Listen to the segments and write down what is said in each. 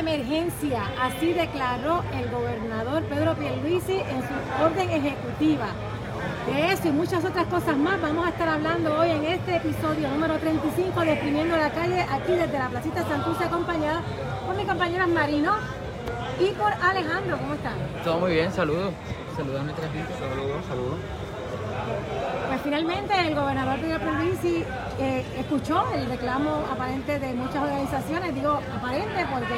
emergencia, así declaró el gobernador Pedro Pierluisi en su orden ejecutiva. De eso y muchas otras cosas más vamos a estar hablando hoy en este episodio número 35 de Exprimiendo la Calle, aquí desde la Placita Santurce, acompañada por mi compañera Marino y por Alejandro. ¿Cómo están? Todo muy bien, saludos. Saludos a nuestra gente. Saludos, saludos. Pues finalmente el gobernador Pedro Pierluisi eh, escuchó el reclamo aparente de muchas organizaciones, digo aparente porque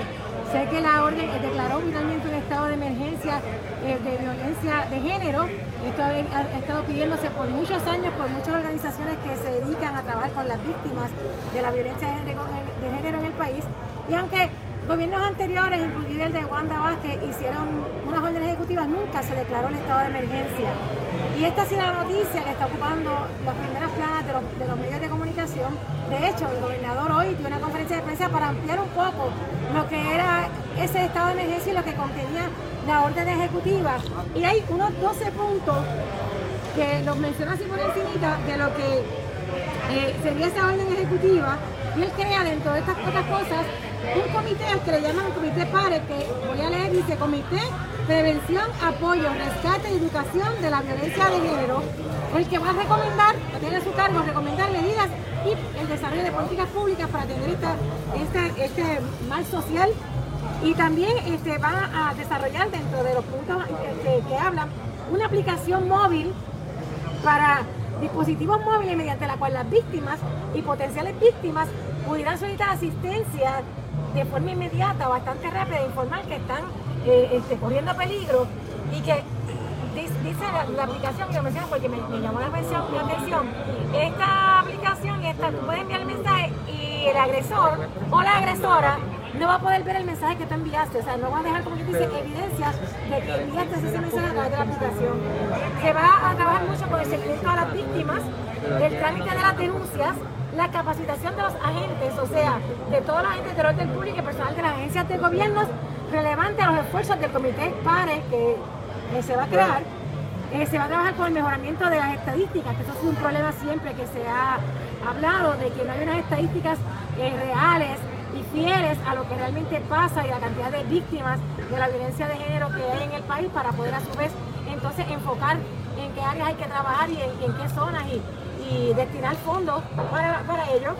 sé que la orden declaró finalmente un estado de emergencia eh, de violencia de género. Esto ha, estado pidiéndose por muchos años por muchas organizaciones que se dedican a trabajar con las víctimas de la violencia de género en el país. Y aunque Gobiernos anteriores, incluido el de Wanda Vázquez, hicieron unas órdenes ejecutivas, nunca se declaró el estado de emergencia. Y esta ha sido la noticia que está ocupando las primeras planas de los, medios de comunicación. De hecho, el gobernador hoy dio una conferencia de prensa para ampliar un poco lo que era ese estado de emergencia y lo que contenía la orden ejecutiva. Y hay unos 12 puntos que los menciono así por encima de lo que eh, sería esa orden ejecutiva. Y él crea dentro de estas otras cosas un comité que le llaman comité PARE, que voy a leer, dice Comité Prevención, Apoyo, Rescate y Educación de la Violencia de Género, el que va a recomendar, tiene a su cargo recomendar medidas y el desarrollo de políticas públicas para atender este, este mal social. Y también este, van a desarrollar dentro de los puntos que, que hablan una aplicación móvil para dispositivos móviles mediante la cual las víctimas y potenciales víctimas pudieran solicitar asistencia de forma inmediata, bastante rápida, informar que están eh, este, corriendo peligro y que dice la, la, aplicación que lo menciono porque me, me llamó la atención, la atención, esta aplicación, esta, tú puedes enviar el mensaje y el agresor o la agresora no va a poder ver el mensaje que tú enviaste, o sea, no va a dejar como que dice evidencias de que enviaste ese mensaje a través de la aplicación. Se va a trabajar mucho con el seguimiento a las víctimas, el trámite de las denuncias, la capacitación de los agentes, o sea, de todos los agentes del orden público y personal de las agencias de gobierno relevante a los esfuerzos del comité PARE que, que se va a crear. Eh, se va a trabajar con el mejoramiento de las estadísticas, que eso es un problema siempre que se ha hablado, de que no hay unas estadísticas eh, reales y fieles a lo que realmente pasa y la cantidad de víctimas de la violencia de género que hay en el país para poder a su vez entonces enfocar en qué áreas hay que trabajar y en, y en qué zonas y, y destinar fondos para, para, ello.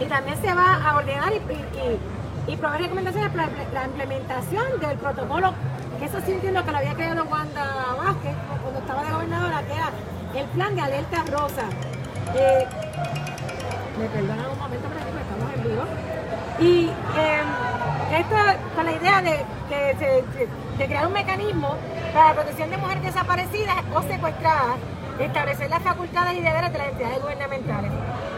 Y también se va a ordenar y, y, y proveer recomendaciones para la implementación del protocolo, que eso sí entiendo que lo había creado Wanda Vázquez cuando estaba de gobernadora, que era el plan de alerta rosa. Eh, me perdonan un momento, pero estamos en vivo. Y eh, esto con la idea de, de, de, de, crear un mecanismo para la protección de mujeres desaparecidas o secuestradas, establecer las facultades y deberes de las entidades gubernamentales.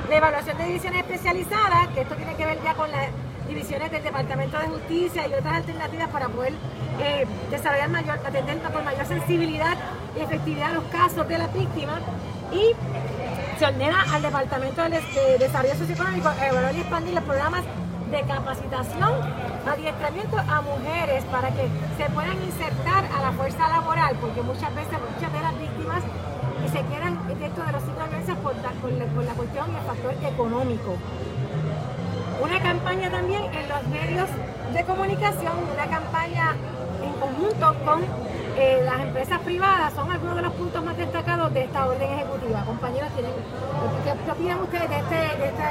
La evaluación de divisiones especializadas, que esto tiene que ver ya con las divisiones del Departamento de Justicia y otras alternativas para poder eh, desarrollar mayor, atender con mayor sensibilidad y efectividad los casos de las víctimas. Y se ordena al Departamento de Desarrollo Socioeconómico evaluar y expandir los programas de capacitación, adiestramiento a mujeres para que se puedan insertar a la fuerza laboral, porque muchas veces muchas de las víctimas se quedan dentro de los ciclos de por, por la cuestión y el factor económico. Una campaña también en los medios de comunicación, una campaña en conjunto con eh, las empresas privadas son algunos de los puntos más destacados de esta orden ejecutiva. Compañeros, ¿tienen, ¿qué, ¿qué, opinan ustedes de, este, de esta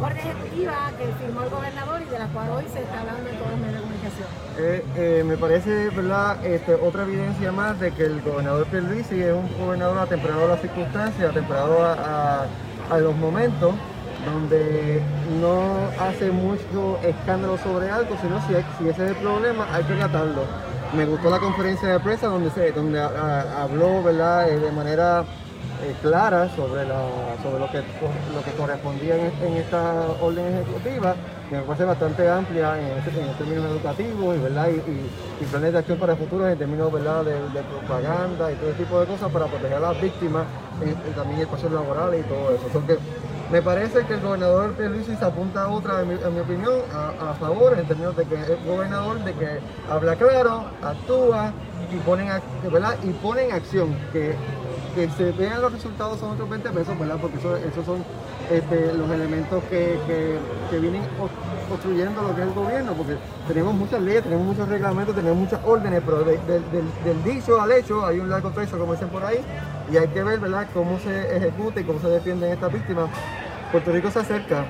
orden ejecutiva que firmó el gobernador y de la cual hoy se está hablando en todos los medios de comunicación? Eh, eh, me parece, ¿verdad?, este, otra evidencia más de que el gobernador Pierluisi es un gobernador atemperado a las circunstancias, atemperado a, a, a los momentos, donde no hace mucho escándalo sobre algo, sino si, hay, ese es el problema, hay que tratarlo. Me gustó la conferencia de prensa donde se donde a, a, habló verdad de manera eh, clara sobre la sobre lo que lo que correspondía en, esta orden ejecutiva que me parece bastante amplia en, en términos educativos y, y, y, planes de acción para el futuro en términos verdad de, de, propaganda y todo ese tipo de cosas para proteger a las víctimas y también el espacio laboral y todo eso. Entonces, me parece que el gobernador Pierluisi se apunta otra, en mi, opinión, a, favor, en términos de que es gobernador, de que habla claro, actúa y pone, y pone en acción que que se vean los resultados son otros 20 pesos, ¿verdad? Porque esos son este, los elementos que, que, vienen construyendo lo que es el gobierno, porque tenemos muchas leyes, tenemos muchos reglamentos, tenemos muchas órdenes, pero del dicho al hecho hay un largo trecho, como dicen por ahí, y hay que ver, ¿verdad?, cómo se ejecuta y cómo se defienden estas víctimas. Puerto Rico se acerca,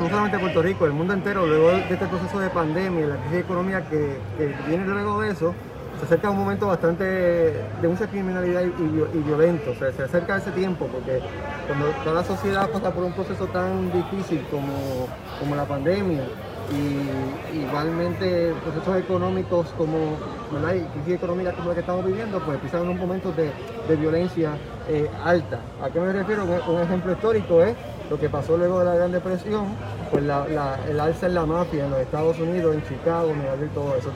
no solamente Puerto Rico, el mundo entero, luego de este proceso de pandemia, la crisis económica que, que viene luego de eso, se acerca un momento bastante de mucha criminalidad y, violento, se acerca a ese tiempo porque cuando toda la sociedad pasa por un proceso tan difícil como, como la pandemia y igualmente procesos económicos como la crisis económica como la que estamos viviendo, pues empiezan unos momentos de, de violencia eh, alta. ¿A qué me refiero? Un, ejemplo histórico es lo que pasó luego de la Gran Depresión, pues el alza en la mafia en los Estados Unidos, en Chicago, Nueva York, todo eso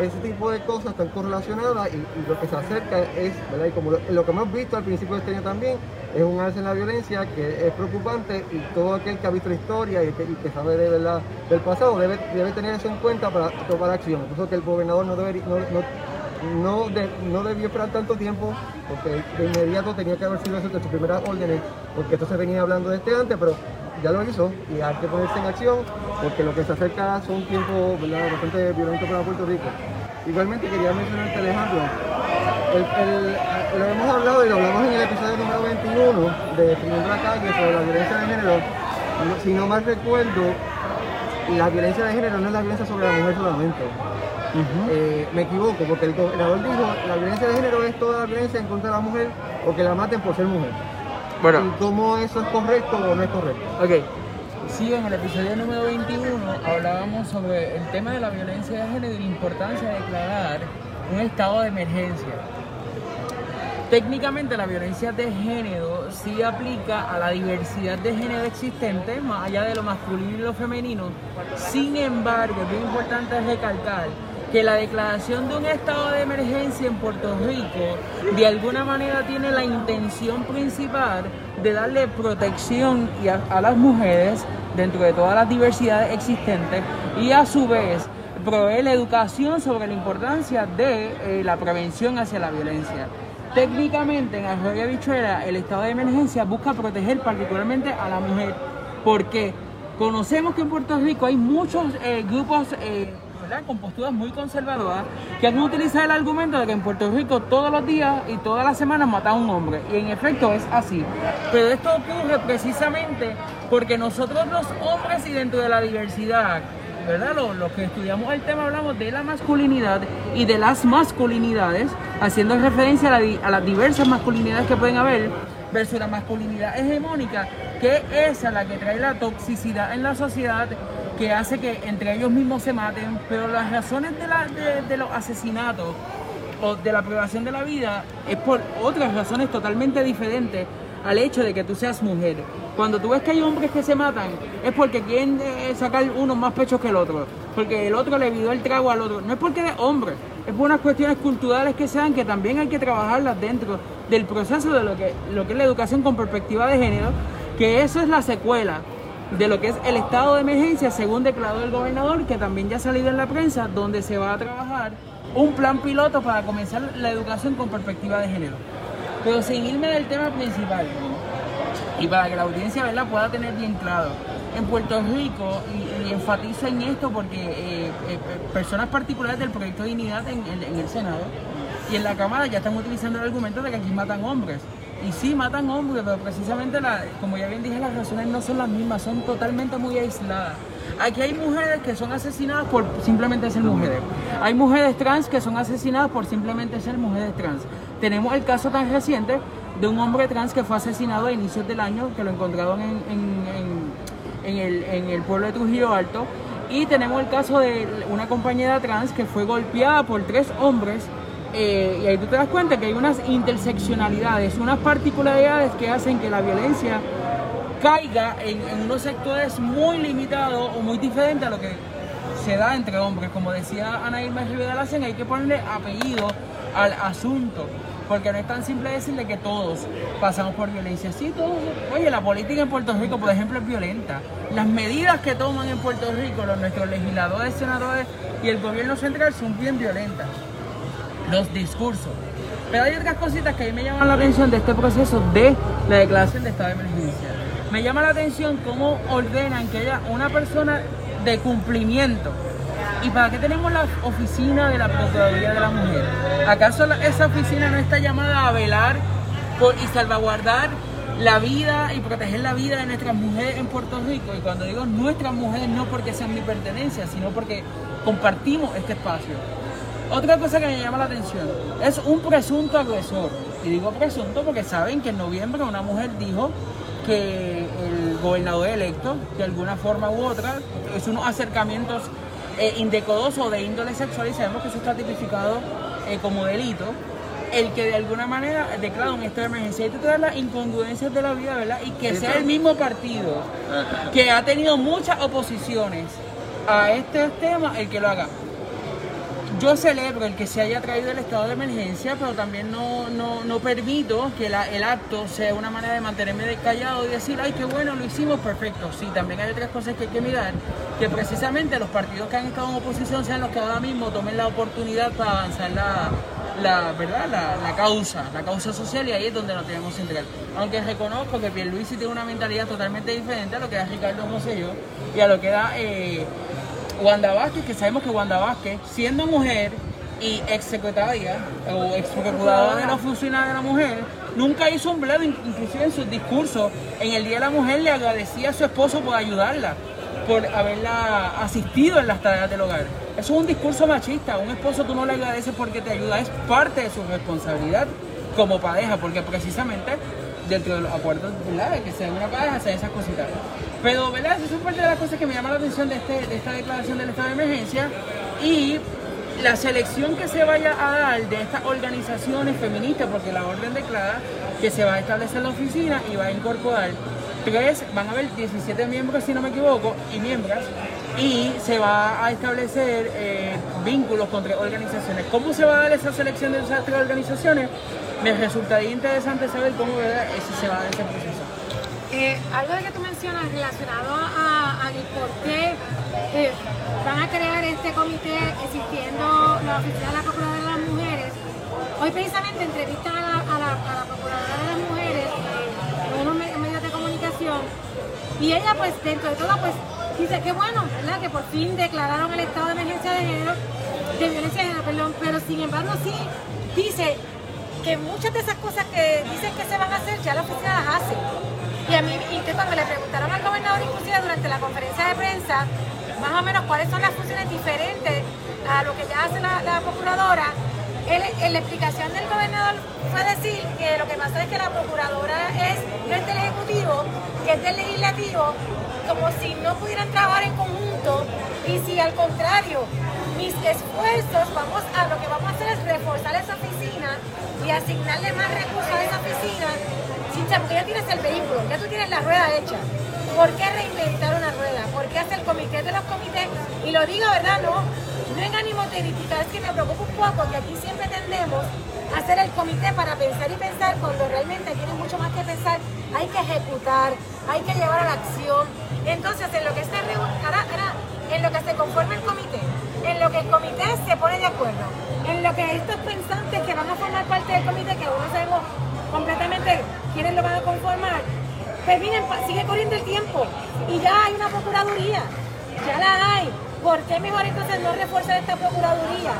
ese tipo de cosas están correlacionadas y, lo que se acerca es, ¿verdad? Y como lo, que hemos visto al principio de este año también, es un alza en la violencia que es preocupante y todo aquel que ha visto la historia y que, sabe de verdad del pasado debe, tener eso en cuenta para tomar acción. Por eso que el gobernador no, debe, no, no, debió esperar tanto tiempo porque de inmediato tenía que haber sido eso de sus primeras órdenes, porque esto se venía hablando de este antes, pero ya lo hizo y hay que ponerse en acción porque lo que se acerca son tiempos bastante violentos para Puerto Rico. Igualmente quería mencionarte Alejandro, lo hemos hablado y lo hablamos en el episodio número 21 de Primero la calle sobre la violencia de género. Si no mal recuerdo, la violencia de género no es la violencia sobre la mujer solamente. Eh, me equivoco porque el gobernador dijo la violencia de género es toda la violencia en contra de la mujer o que la maten por ser mujer. Bueno. ¿Y cómo eso es correcto o no es correcto? Ok. Sí, en el episodio número 21 hablábamos sobre el tema de la violencia de género y la importancia de declarar un estado de emergencia. Técnicamente la violencia de género sí aplica a la diversidad de género existente, más allá de lo masculino y lo femenino. Sin embargo, es bien importante recalcar que la declaración de un estado de emergencia en Puerto Rico de alguna manera tiene la intención principal de darle protección a, las mujeres dentro de todas las diversidades existentes y a su vez proveer la educación sobre la importancia de eh, la prevención hacia la violencia. Técnicamente en Arroyo Bichuela el estado de emergencia busca proteger particularmente a la mujer porque conocemos que en Puerto Rico hay muchos eh, grupos eh, con posturas muy conservadoras que han utilizado el argumento de que en Puerto Rico todos los días y todas las semanas matan a un hombre. Y en efecto es así. Pero esto ocurre precisamente porque nosotros los hombres y dentro de la diversidad, ¿verdad? Los, que estudiamos el tema hablamos de la masculinidad y de las masculinidades, haciendo referencia a, a las diversas masculinidades que pueden haber versus la masculinidad hegemónica, que es la que trae la toxicidad en la sociedad que hace que entre ellos mismos se maten, pero las razones de, los asesinatos o de la privación de la vida es por otras razones totalmente diferentes al hecho de que tú seas mujer. Cuando tú ves que hay hombres que se matan, es porque quieren eh, sacar uno más pechos que el otro, porque el otro le dio el trago al otro. No es porque es hombre, es por unas cuestiones culturales que sean que también hay que trabajarlas dentro del proceso de lo que, lo que es la educación con perspectiva de género, que eso es la secuela de lo que es el estado de emergencia, según declaró el gobernador, que también ya ha salido en la prensa, donde se va a trabajar un plan piloto para comenzar la educación con perspectiva de género. Pero sin irme del tema principal, y para que la audiencia ¿verdad? pueda tener bien claro, en Puerto Rico, y, enfatizo en esto porque eh, eh, personas particulares del proyecto de Dignidad en, en el Senado y en la Cámara ya están utilizando el argumento de que aquí matan hombres. Y sí, matan hombres, pero precisamente, la, como ya bien dije, las razones no son las mismas, son totalmente muy aisladas. Aquí hay mujeres que son asesinadas por simplemente ser mujeres. Hay mujeres trans que son asesinadas por simplemente ser mujeres trans. Tenemos el caso tan reciente de un hombre trans que fue asesinado a inicios del año, que lo encontraron en, en, el, en el pueblo de Trujillo Alto. Y tenemos el caso de una compañera trans que fue golpeada por tres hombres eh, y ahí tú te das cuenta que hay unas interseccionalidades, unas particularidades que hacen que la violencia caiga en, unos sectores muy limitados o muy diferentes a lo que se da entre hombres. Como decía Ana Irma Rivera Lacen, hay que ponerle apellido al asunto, porque no es tan simple decirle que todos pasamos por violencia. Sí, todos. Oye, la política en Puerto Rico, por ejemplo, es violenta. Las medidas que toman en Puerto Rico nuestros legisladores, senadores y el gobierno central son bien violentas los discursos. Pero hay otras cositas que a mí me llaman la atención de este proceso de la declaración de estado de emergencia. Me llama la atención cómo ordenan que haya una persona de cumplimiento. ¿Y para qué tenemos la oficina de la Procuraduría de la Mujer? ¿Acaso esa oficina no está llamada a velar y salvaguardar la vida y proteger la vida de nuestras mujeres en Puerto Rico? Y cuando digo nuestras mujeres, no porque sean mi pertenencia, sino porque compartimos este espacio. Otra cosa que me llama la atención es un presunto agresor. Y digo presunto porque saben que en noviembre una mujer dijo que el gobernador electo, de alguna forma u otra, es unos acercamientos eh, indecodosos de índole sexual y sabemos que eso está tipificado eh, como delito. El que de alguna manera declara un estado de emergencia y todas las incongruencias de la vida, ¿verdad? Y que sea el mismo partido que ha tenido muchas oposiciones a este tema el que lo haga yo celebro el que se haya traído el estado de emergencia, pero también no, no, permito que el acto sea una manera de mantenerme callado y decir, ay, qué bueno, lo hicimos, perfecto. Sí, también hay otras cosas que hay que mirar, que precisamente los partidos que han estado en oposición sean los que ahora mismo tomen la oportunidad para avanzar la, la ¿verdad? La, causa, la causa social y ahí es donde nos tenemos que entrar. Aunque reconozco que Pierluisi tiene una mentalidad totalmente diferente a lo que da Ricardo yo y a lo que da... Wanda Vázquez, que sabemos que Wanda Vázquez, siendo mujer y ex secretaria o ex de la oficina de la mujer, nunca hizo un bledo, inclusive en su discurso en el Día de la Mujer le agradecía a su esposo por ayudarla, por haberla asistido en las tareas del hogar. Eso es un discurso machista, un esposo tú no le agradeces porque te ayuda, es parte de su responsabilidad como pareja, porque precisamente dentro de los acuerdos, ¿verdad? Que sea una pareja, hacer esas cositas. Pero, ¿verdad? Eso es parte de las cosas que me llama la atención de, este, de esta declaración del estado de emergencia y la selección que se vaya a dar de estas organizaciones feministas, porque la orden declara que se va a establecer la oficina y va a incorporar tres, van a haber 17 miembros si no me equivoco, y miembros, y se va a establecer eh, vínculos con tres organizaciones. ¿Cómo se va a dar esa selección de esas tres organizaciones? Me resultaría interesante saber cómo ¿verdad? se va a dar ese proceso. Eh, algo de que tú mencionas relacionado a, por qué eh, van a crear este comité existiendo la oficina de la Procuradora de las Mujeres. Hoy precisamente entrevistan a la, Procuradora de las Mujeres eh, en unos medios de comunicación y ella pues dentro de todo pues dice que bueno, ¿verdad? Que por fin declararon el estado de emergencia de género, de violencia de género, perdón, pero sin embargo sí dice que muchas de esas cosas que dicen que se van a hacer ya la oficina las hace. Y a mí, y que cuando le preguntaron al gobernador inclusive durante la conferencia de prensa, más o menos cuáles son las funciones diferentes a lo que ya hace la, procuradora, en la explicación del gobernador fue decir que lo que pasa es que la procuradora es, no es del Ejecutivo, que es del Legislativo, como si no pudieran trabajar en conjunto y si al contrario, mis esfuerzos, vamos a lo que vamos a hacer es reforzar esa oficina y asignarle más recursos a esa oficina, porque ya tienes el vehículo, ya tú tienes la rueda hecha. ¿Por qué reinventar una rueda? ¿Por qué hacer el comité de los comités? Y lo digo, ¿verdad? No, no en ánimo de criticar, es que me preocupa un poco que aquí siempre tendemos a hacer el comité para pensar y pensar cuando realmente tiene mucho más que pensar. Hay que ejecutar, hay que llevar a la acción. Entonces, en lo que está en lo que se conforma el comité, en lo que el comité se pone de acuerdo, en lo que estos pensantes que van a formar parte del comité, que aún no sabemos completamente quiénes lo van a conformar, pues miren, sigue corriendo el tiempo y ya hay una procuraduría, ya la hay. ¿Por qué mejor entonces no reforzar esta procuraduría?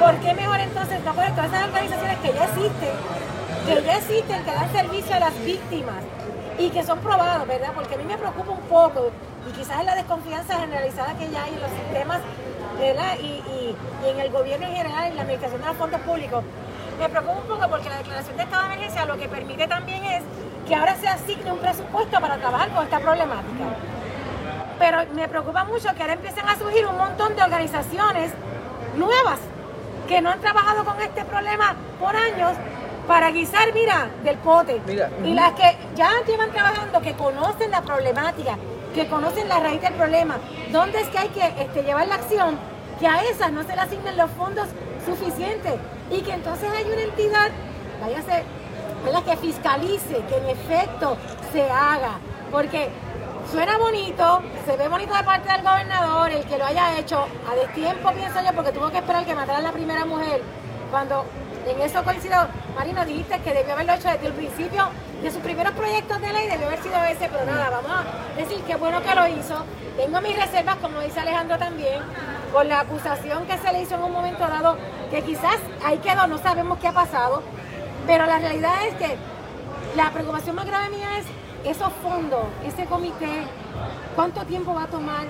¿Por qué mejor entonces no poner todas esas organizaciones que ya existen, que ya existen, que dan servicio a las víctimas y que son probados, ¿verdad? Porque a mí me preocupa un poco y quizás es la desconfianza generalizada que ya hay en los sistemas ¿verdad? Y, en el gobierno en general, en la administración de los fondos públicos. Me preocupa un poco porque la declaración de estado de emergencia lo que permite también es que ahora se asigne un presupuesto para trabajar con esta problemática. Pero me preocupa mucho que ahora empiecen a surgir un montón de organizaciones nuevas que no han trabajado con este problema por años para guisar, mira, del pote. Y las que ya llevan trabajando, que conocen la problemática, que conocen la raíz del problema, dónde es que hay que este, llevar la acción, que a esas no se le asignen los fondos suficientes y que entonces hay una entidad, váyase, que fiscalice, que en efecto se haga, porque suena bonito, se ve bonito de parte del gobernador, el que lo haya hecho a destiempo, pienso yo, porque tuvo que esperar que mataran a la primera mujer, cuando En eso coincido, Marino, dijiste que debió haberlo hecho desde el principio de sus primeros proyectos de ley, debió haber sido ese, pero nada, vamos a decir que bueno que lo hizo. Tengo mis reservas, como dice Alejandro también, con la acusación que se le hizo en un momento dado, que quizás ahí quedó, no sabemos qué ha pasado, pero la realidad es que la preocupación más grave mía es esos fondos, ese comité, cuánto tiempo va a tomar.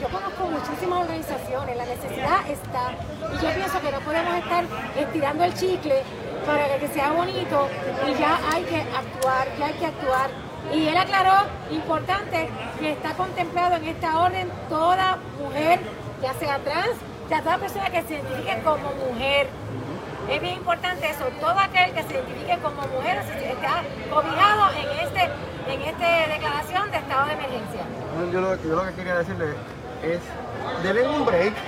Yo conozco muchísimas organizaciones, la necesidad está, y yo pienso que no podemos estar estirando el chicle para que sea bonito y ya hay que actuar, ya hay que actuar. Y él aclaró, importante, que está contemplado en esta orden toda mujer, ya sea trans, ya toda persona que se identifique como mujer. Es bien importante eso, todo aquel que se identifique como mujer está cobijado en este, en esta declaración de estado de emergencia. Yo lo, yo lo que quería decirle es, denle un break.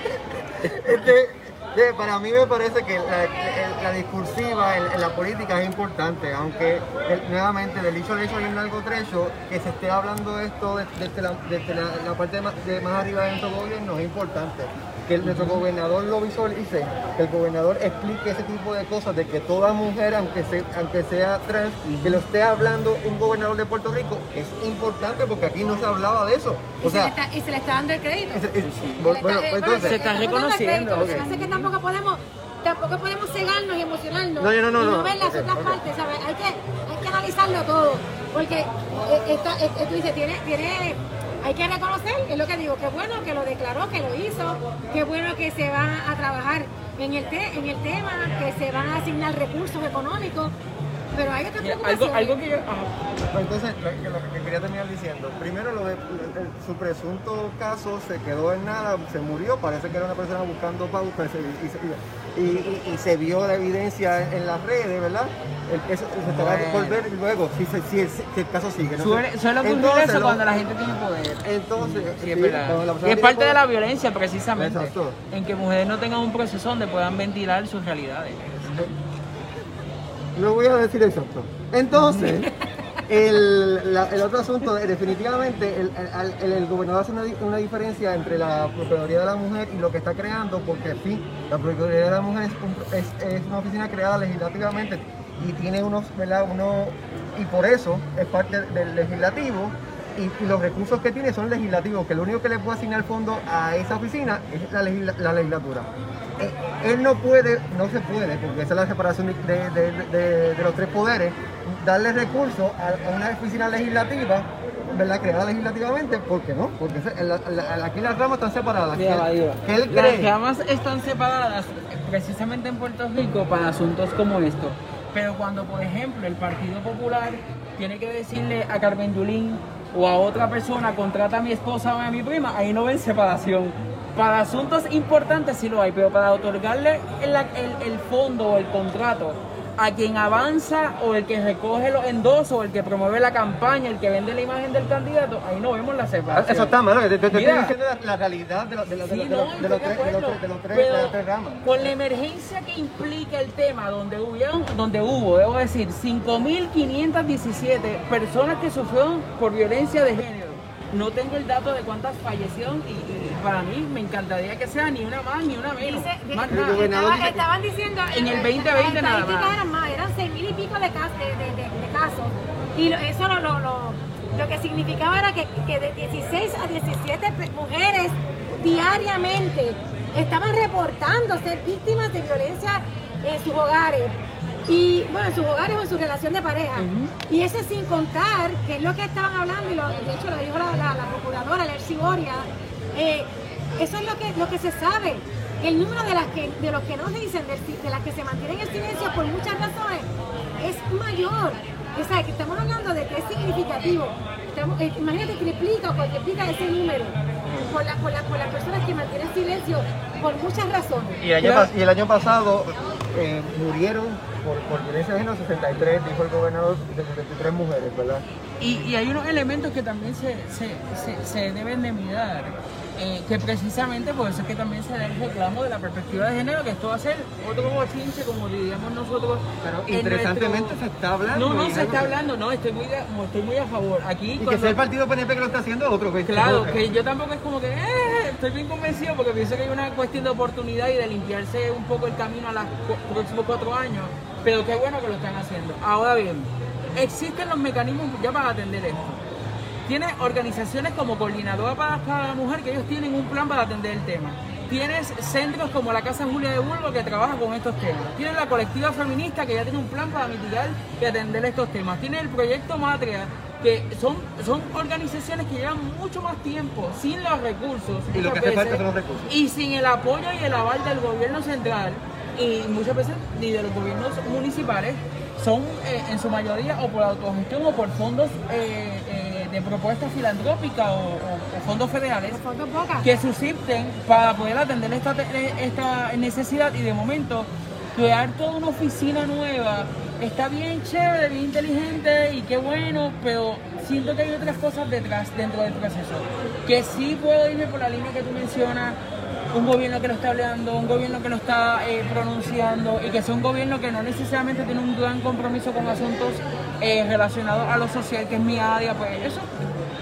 Este, de- para mí me parece que la, discursiva en, la política es importante, aunque el- nuevamente del dicho al hecho hay un largo trecho, que se esté hablando de esto de- desde, la, desde la, la parte más, de más arriba de nuestro gobierno es importante. Que el- nuestro gobernador lo visualice, que el gobernador explique ese tipo de cosas, de que toda mujer, aunque, se- aunque sea trans, que lo esté hablando un gobernador de Puerto Rico, es importante porque aquí no se hablaba de eso. Y, O se le sea, está, y se le está dando el crédito. Se bueno, está- pues entonces, Se reconociendo, crédito, Tampoco podemos, tampoco podemos cegarnos y emocionarnos. No, no, no, y no, no ver las otras partes, ¿sabes? Hay que, hay que analizarlo todo, porque eh, esto, eh, tú dices, tiene, tiene, hay que reconocer, es lo que digo, que bueno que lo declaró, que lo hizo, que bueno que se va a trabajar en el, te- en el tema, que se van a asignar recursos económicos, pero hay algo, algo que yo... Pues Entonces, lo que, lo que quería terminar diciendo, primero lo de, su presunto caso se quedó en nada, se murió, parece que era una persona buscando pautas y, se- y se- y- se vio la evidencia en, las redes, ¿verdad? El- eso se estará Bueno. por ver luego, si, el, si el caso sigue. ¿no? Suele, suele ocurrir Entonces, eso lo- cuando la gente tiene poder. Entonces, Sí, es sí, verdad. parte de la violencia precisamente. Exacto. En que mujeres no tengan un proceso donde puedan ventilar sus realidades. No voy a decir exacto. Entonces, el, la- el otro asunto, eh, definitivamente, el, el- el- gobernador hace una, una diferencia entre la Procuraduría de la Mujer y lo que está creando, porque sí, la Procuraduría de la Mujer es, es- es una oficina creada legislativamente y tiene unos, ¿verdad? Uno, y por eso es parte del legislativo. Y, y los recursos que tiene son legislativos, que lo único que le puede asignar fondo a esa oficina es la, legisla- la legislatura. Eh, él no puede, no se puede, porque esa es la separación de, de- de- de- de los tres poderes, darle recursos a, a una oficina legislativa, ¿verdad? Creada legislativamente, ¿por qué no? Porque ese- la- la- aquí las ramas están separadas. Que, él Las cree. ramas están separadas precisamente en Puerto Rico para asuntos como estos. Pero cuando, por ejemplo, el Partido Popular tiene que decirle a Carmen Yulín o a otra persona, contrata a mi esposa o a mi prima, ahí no ven separación. Para asuntos importantes sí lo hay, pero para otorgarle el, el- el fondo o el contrato a quien avanza o el que recoge los endosos o el que promueve la campaña, el que vende la imagen del candidato, ahí no vemos la separación. Ah, Eso está mal, te, te- estoy diciendo la, la realidad de, los- tres, ramas. Con la emergencia que implica el tema, donde, hubieron, donde hubo, debo decir, 5.517 personas que sufrieron por violencia de género. No tengo el dato de cuántas fallecieron y, y para mí me encantaría que sea ni una más ni una menos. Dice- Más nada. estaba- estaban diciendo En el eh, 2020 las nada más. eran más, eran seis mil y pico de, cas- de, de- de- de casos. Y lo- eso lo, lo, lo- lo que significaba era que, que de 16 a 17 pe- mujeres diariamente estaban reportando ser víctimas de violencia en sus hogares. Y bueno, en sus hogares o en su relación de pareja. Y eso sin contar, que es lo que estaban hablando, y lo, de hecho lo dijo la, la, la procuradora, Lercy Boria, eh, eso es lo que, lo que se sabe. El número de las que, de los que no se dicen, de, de las que se mantienen en silencio por muchas razones, es mayor. O sea, que estamos hablando de que es significativo. Estamos- eh, imagínate triplica o cuadriplica ese número por, la- por, la- por las personas que mantienen silencio por muchas razones. Y el año, Claro. pas- y el año pasado eh, murieron por, por violencia de género 63, dijo el gobernador, de 63 mujeres, ¿verdad? Y, y hay unos elementos que también se, se, se, se deben de mirar, eh, que precisamente por eso es que también se da el reclamo de la perspectiva de género, que esto va a ser otro bochinche, como diríamos nosotros. Pero en interesantemente nuestro- se está hablando. No, no, se está que- hablando, no, estoy muy, de- estoy muy a favor. Aquí, Y que sea el partido PNP que lo está haciendo otro. Que Claro, que- que yo tampoco es como que, eh, estoy bien convencido porque pienso que hay una cuestión de oportunidad y de limpiarse un poco el camino a los próximos cuatro años, pero qué bueno que lo están haciendo. Ahora bien, existen los mecanismos ya para atender esto. Tiene organizaciones como Coordinadora para, para la Mujer que ellos tienen un plan para atender el tema. Tienes centros como la Casa Julia de Bulbo que trabaja con estos temas. Tienes la colectiva feminista que ya tiene un plan para mitigar y atender estos temas. Tienes el proyecto Matria que son, son organizaciones que llevan mucho más tiempo sin los recursos, Y lo que muchas hace falta veces, son los recursos. y sin el apoyo y el aval del gobierno central y muchas veces ni de los gobiernos municipales son eh, en su mayoría o por autogestión o por fondos eh, eh, de propuestas filantrópicas o, o- o fondos federales que subsisten para poder atender esta, esta necesidad y de momento crear toda una oficina nueva está bien chévere, bien inteligente y qué bueno, pero siento que hay otras cosas detrás dentro del proceso. Que sí puedo irme por la línea que tú mencionas, un gobierno que lo está hablando, un gobierno que lo está eh, pronunciando y que sea un gobierno que no necesariamente tiene un gran compromiso con asuntos eh, relacionados a lo social, que es mi área, pues eso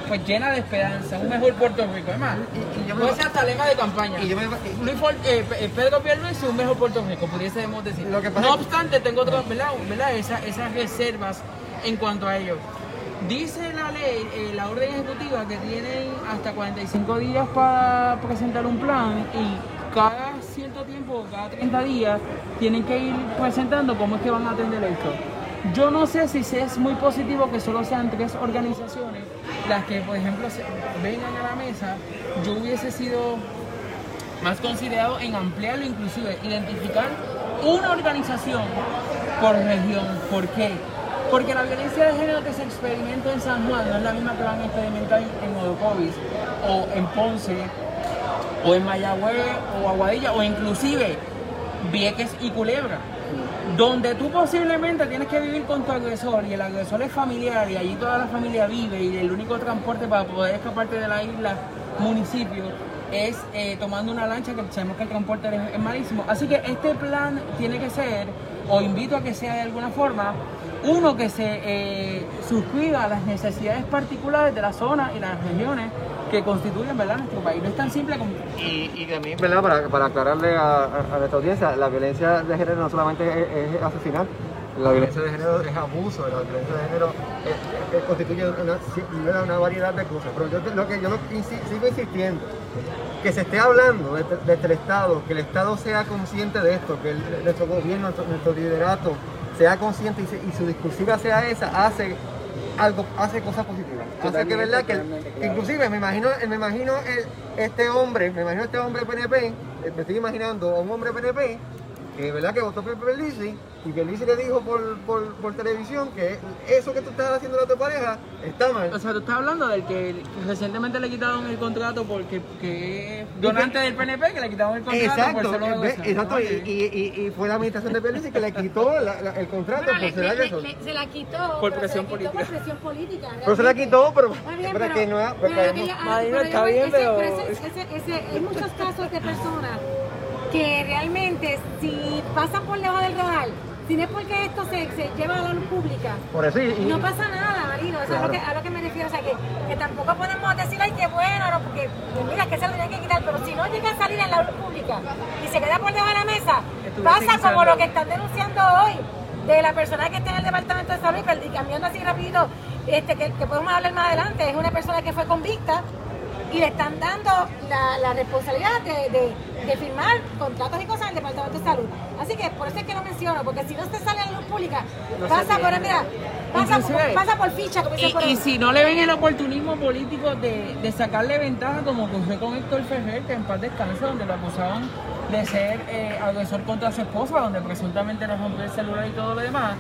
pues llena de esperanza, un mejor Puerto Rico, además. Y- y me- hasta lema de campaña. Y yo me- Luis For- eh, eh, Pedro Pierluisi un mejor Puerto Rico, pudiésemos decir. Lo que pasa no obstante, tengo otras, ¿verdad? ¿verdad? Esa- esas reservas en cuanto a ello. Dice la ley, eh, la orden ejecutiva, que tienen hasta 45 días para presentar un plan y cada cierto tiempo, cada 30 días, tienen que ir presentando cómo es que van a atender esto. Yo no sé si es muy positivo que solo sean tres organizaciones las que, por ejemplo, vengan a la mesa. Yo hubiese sido más considerado en ampliarlo, inclusive identificar una organización por región. ¿Por qué? Porque la violencia de género que se experimenta en San Juan no es la misma que van a experimentar en Orocovis o en Ponce o en Mayagüez o Aguadilla o inclusive Vieques y Culebra donde tú posiblemente tienes que vivir con tu agresor y el agresor es familiar y allí toda la familia vive y el único transporte para poder escaparte de la isla, municipio, es eh, tomando una lancha que sabemos que el transporte es, malísimo. Así que este plan tiene que ser, o invito a que sea de alguna forma, uno que se eh, suscriba a las necesidades particulares de la zona y las regiones que constituyen ¿verdad? nuestro país. No es tan simple como... Y, y también, ¿verdad? Para, para aclararle a, a- nuestra audiencia, la violencia de género no solamente es, es asesinar, la violencia de género es abuso, la violencia de género es- constituye una, una- variedad de cosas. Pero yo lo que yo lo sigo insistiendo, que se esté hablando desde, el Estado, que el Estado sea consciente de esto, que nuestro gobierno, nuestro, nuestro liderato sea consciente y, se- y su discursiva sea esa, hace algo, hace cosas positivas. Hace que verdad que, que inclusive me imagino, me imagino el- este hombre, me imagino este hombre PNP, eh, me estoy imaginando a un hombre PNP que verdad que votó por Pierluisi y Pierluisi le dijo por, por, por televisión que eso que tú estás haciendo a tu pareja está mal. O sea, tú estás hablando del que recientemente le quitaron el contrato porque que es donante del PNP, que le quitaron el contrato por Exacto, ser eh, ve- exacto, y, y- y- y fue la administración de Pierluisi que le quitó la- la- el contrato Bueno, por le- ser le- agresor. le- se la quitó Por presión se la quitó política. por presión política. Pero se la quitó, pero, bien, pero que no pero pero pero está bien, ese- pero- ese- ese- ese- hay muchos casos de personas que realmente si pasan por debajo del radar, si no es porque esto se, se lleva a la luz pública, por eso y, y- no pasa nada, Marino. Eso es a lo que, a lo que me refiero. O sea, que, que tampoco podemos decir, ay, qué bueno, no, porque pues mira, que se lo tienen que quitar. Pero si no llega a salir en la luz pública y se queda por debajo de la mesa, pasa como lo que están denunciando hoy de la persona que está en el departamento de salud, y cambiando así rapidito, este, que, que podemos hablar más adelante, es una persona que fue convicta y le están dando la, la responsabilidad de, de- de firmar contratos y cosas en el Departamento de Salud. Así que por eso es que lo menciono, porque si no se sale a la luz pública, No pasa por, mira, pasa, por, pasa por ficha, como dicen por Y, y si no le ven el oportunismo político de, de sacarle ventaja, como ocurrió con Héctor Ferrer, que en paz descansa, donde lo acusaban de ser eh, agresor contra su esposa, donde presuntamente le rompió el celular y todo lo demás.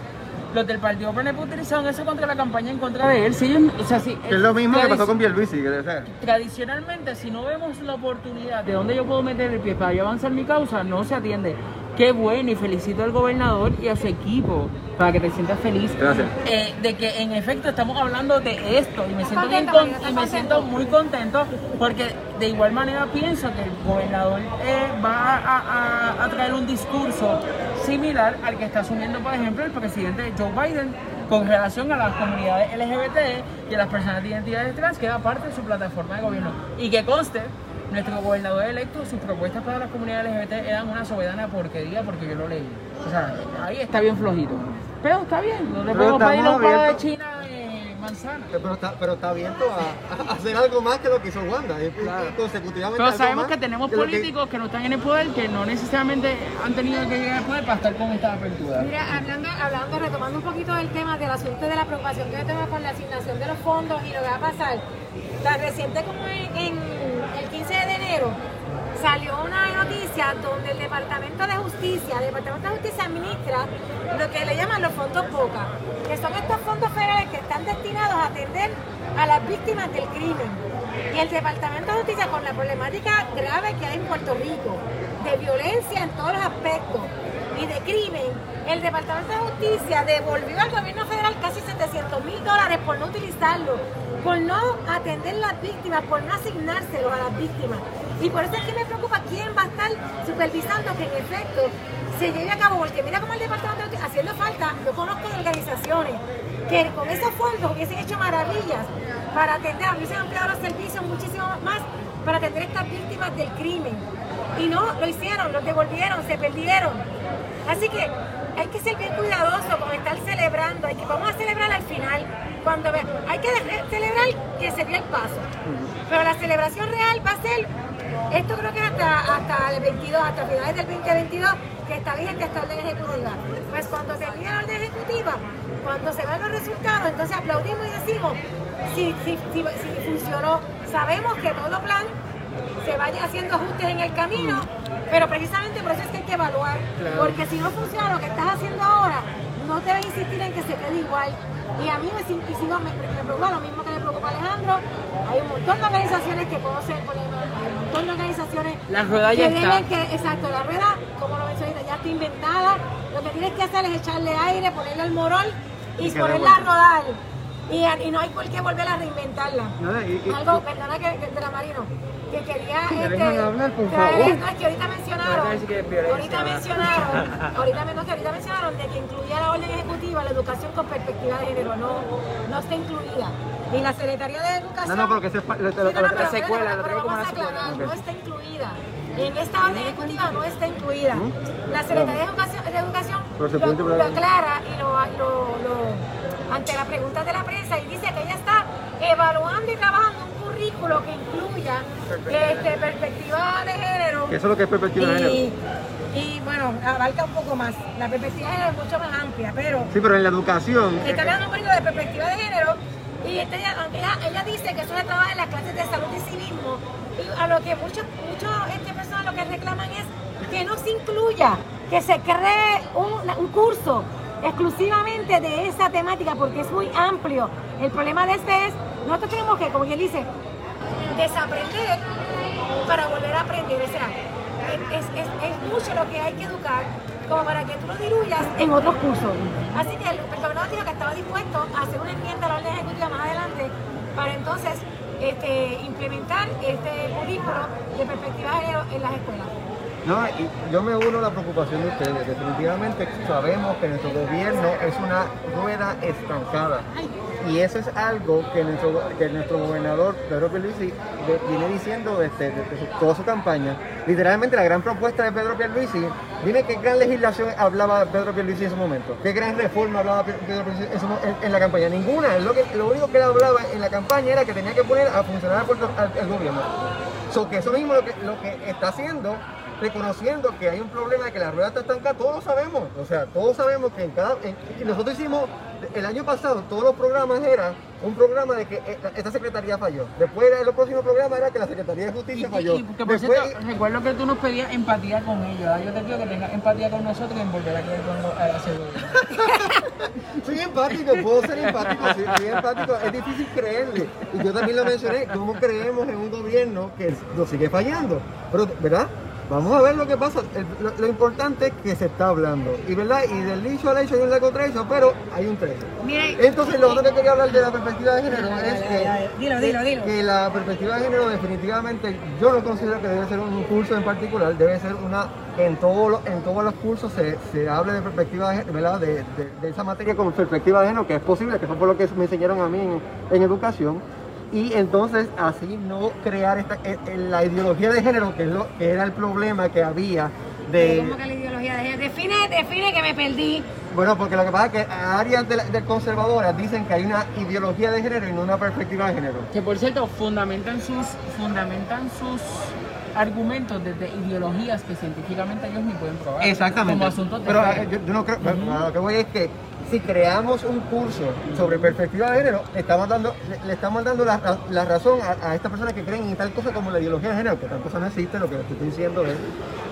Los del partido PNP utilizaron eso contra la campaña en contra de él. Si ellos- o sea, si, es lo mismo que pasó con Pierluisi, que, o sea, Tradicionalmente, si no vemos la oportunidad de dónde yo puedo meter el pie para yo avanzar mi causa, no se atiende. Qué bueno y felicito al gobernador y a su equipo para que te sientas feliz. Gracias. Eh, de que en efecto estamos hablando de esto y me ¿Estás siento bien con- muy contento porque de igual manera pienso que el gobernador eh, va a, a- a traer un discurso similar al que está asumiendo por ejemplo el presidente Joe Biden con relación a las comunidades LGBT y a las personas de identidades trans que da parte de su plataforma de gobierno y que conste nuestro gobernador electo, sus propuestas para las comunidades LGBT eran una soberana porquería porque yo lo leí. O sea, ahí está bien flojito. Pero está bien, no le podemos pedir un palo de. China manzana. Pero está, pero está abierto a, a hacer algo más que lo que hizo Wanda. y consecutivamente Pero sabemos que tenemos que- políticos que no están en el poder, que no necesariamente han tenido que llegar al poder para estar con esta apertura. Mira, hablando, hablando, retomando un poquito del tema del asunto de la preocupación que yo tengo con la asignación de los fondos y lo que va a pasar, tan reciente como en, en el 15 de salió una noticia donde el Departamento de Justicia, el Departamento de Justicia administra lo que le llaman los fondos POCA, que son estos fondos federales que están destinados a atender a las víctimas del crimen. Y el Departamento de Justicia, con la problemática grave que hay en Puerto Rico, de violencia en todos los aspectos y de crimen, el Departamento de Justicia devolvió al gobierno federal casi 700 mil dólares por no utilizarlo, por no atender las víctimas, por no asignárselos a las víctimas. Y por eso es que me preocupa quién va a estar supervisando que en efecto se lleve a cabo, porque mira cómo el Departamento de Justicia, haciendo falta, yo conozco organizaciones que con esos fondos hubiesen hecho maravillas para atender, hubiesen ampliado los servicios muchísimo más para atender a estas víctimas del crimen. Y no lo hicieron, los devolvieron, se perdieron. Así que hay que ser bien cuidadoso con estar celebrando, hay que, vamos a celebrar al final, cuando ve- hay que celebrar que se dio el paso. Pero la celebración real va a ser, esto creo que hasta, hasta el 22, hasta finales del 2022, que está vigente esta orden ejecutiva. Pues cuando termine la orden ejecutiva, cuando se vean los resultados, entonces aplaudimos y decimos si, si, si, si funcionó. Sabemos que todo plan se vaya haciendo ajustes en el camino, pero precisamente por eso es que hay que evaluar, porque si no funciona lo que estás haciendo ahora, no debes insistir en que se quede igual. Y a mí me, y sigo- me, me preocupa lo mismo que le preocupa a Alejandro, hay un montón de organizaciones que conocen, por ejemplo, hay un montón de organizaciones La rueda ya que está. que, exacto, la rueda, como lo mencioné, ya está inventada, lo que tienes que hacer es echarle aire, ponerle el morol y, Y ponerla a rodar. Y, y no hay por qué volver a reinventarla. No, y- Algo, perdona que, que de la Marino, que quería este, hablar, por traer favor. esto, es que ahorita mencionaron, ahorita mencionaron, ahorita, no, que ahorita mencionaron de que incluía la orden ejecutiva la educación con perspectiva de género, no, no está incluida. Y la Secretaría de Educación. No, no, porque pa- lo- lo- Sí, no, no, lo- pero secuela, lo como una aclarar, no está incluida. En esta orden ejecutiva no está incluida. La Secretaría de Educación, de Educación se lo, aclara y lo, ante la pregunta de la prensa y dice que ella está evaluando y trabajando un currículo que incluya este, perspectiva de género. eso es lo que es perspectiva de género. y, y bueno, abarca un poco más. La perspectiva de género es mucho más amplia, pero Sí, pero en la educación, está hablando un poquito de perspectiva de género y este, ella, aunque ella, ella dice que eso se trabaja en las clases de salud y civismo y a lo que muchos muchos este, personas lo que reclaman es que no se incluya, que se cree un, un curso exclusivamente de esa temática porque es muy amplio. El problema de este es, nosotros tenemos que, como quien dice, desaprender para volver a aprender. O sea, es, mucho lo que hay que educar como para que tú lo diluyas en otros cursos. Así que el, gobernador dijo que estaba dispuesto a hacer una enmienda a la orden ejecutiva más adelante para entonces este, implementar este currículo de perspectiva en las escuelas. No, y yo me uno a la preocupación de ustedes. Definitivamente sabemos que nuestro gobierno es una rueda estancada. Y eso es algo que nuestro, que nuestro gobernador Pedro Pierluisi viene diciendo desde, toda su campaña. Literalmente la gran propuesta de Pedro Pierluisi, dime qué gran legislación hablaba Pedro Pierluisi en ese momento. ¿Qué gran reforma hablaba Pe- Pedro Pierluisi en, la campaña? Ninguna. Lo, que, único que él hablaba en la campaña era que tenía que poner a funcionar al, gobierno. Eso mismo lo que está haciendo, reconociendo que hay un problema de que la rueda está estancada, todos sabemos. O sea, todos sabemos que en cada. en- y nosotros hicimos, el año pasado, todos los programas era un programa de que eh, esta secretaría falló. Después, el próximo programa era que la Secretaría de Justicia y- falló. y que por Después, cierto, recuerdo que tú nos pedías empatía con ellos. Yo te pido que tengas empatía con nosotros y en volver a querer con los- a hacer Soy empático, puedo ser empático, soy, soy empático, es difícil creerle. Y yo también lo mencioné, ¿cómo creemos en un gobierno que nos sigue fallando? Pero, ¿verdad? Vamos a ver lo que pasa. El- lo, lo importante es que se está hablando. Y, ¿verdad? Y del dicho al hecho hay un largo trecho, pero hay un trecho. Entonces, lo otro que quería hablar de la perspectiva de género es que, Dilo, dilo, dilo. que la perspectiva de género definitivamente yo no considero que debe ser un curso en particular, debe ser una, en, todos los- en todos los cursos se, se hable de perspectiva de género, ¿verdad? De, de- de esa materia como perspectiva de género, que es posible, que fue lo que me enseñaron a mí en, en educación. Y entonces así no crear esta, eh, eh, la ideología de género, que, es lo, que era el problema que había de... ¿Cómo que la ideología de género? Define, define que me perdí. Bueno, porque lo que pasa es que áreas de, conservadoras dicen que hay una ideología de género y no una perspectiva de género. Que por cierto, fundamentan sus, fundamentan sus argumentos desde ideologías que científicamente ellos ni pueden probar. Exactamente. Como asuntos de Pero eh, yo, yo no creo, lo que voy es que si creamos un curso sobre perspectiva de género, le estamos dando, le, le estamos dando la, razón a, a estas personas que creen en tal cosa como la ideología de género, que tal cosa no existe, lo que estoy diciendo es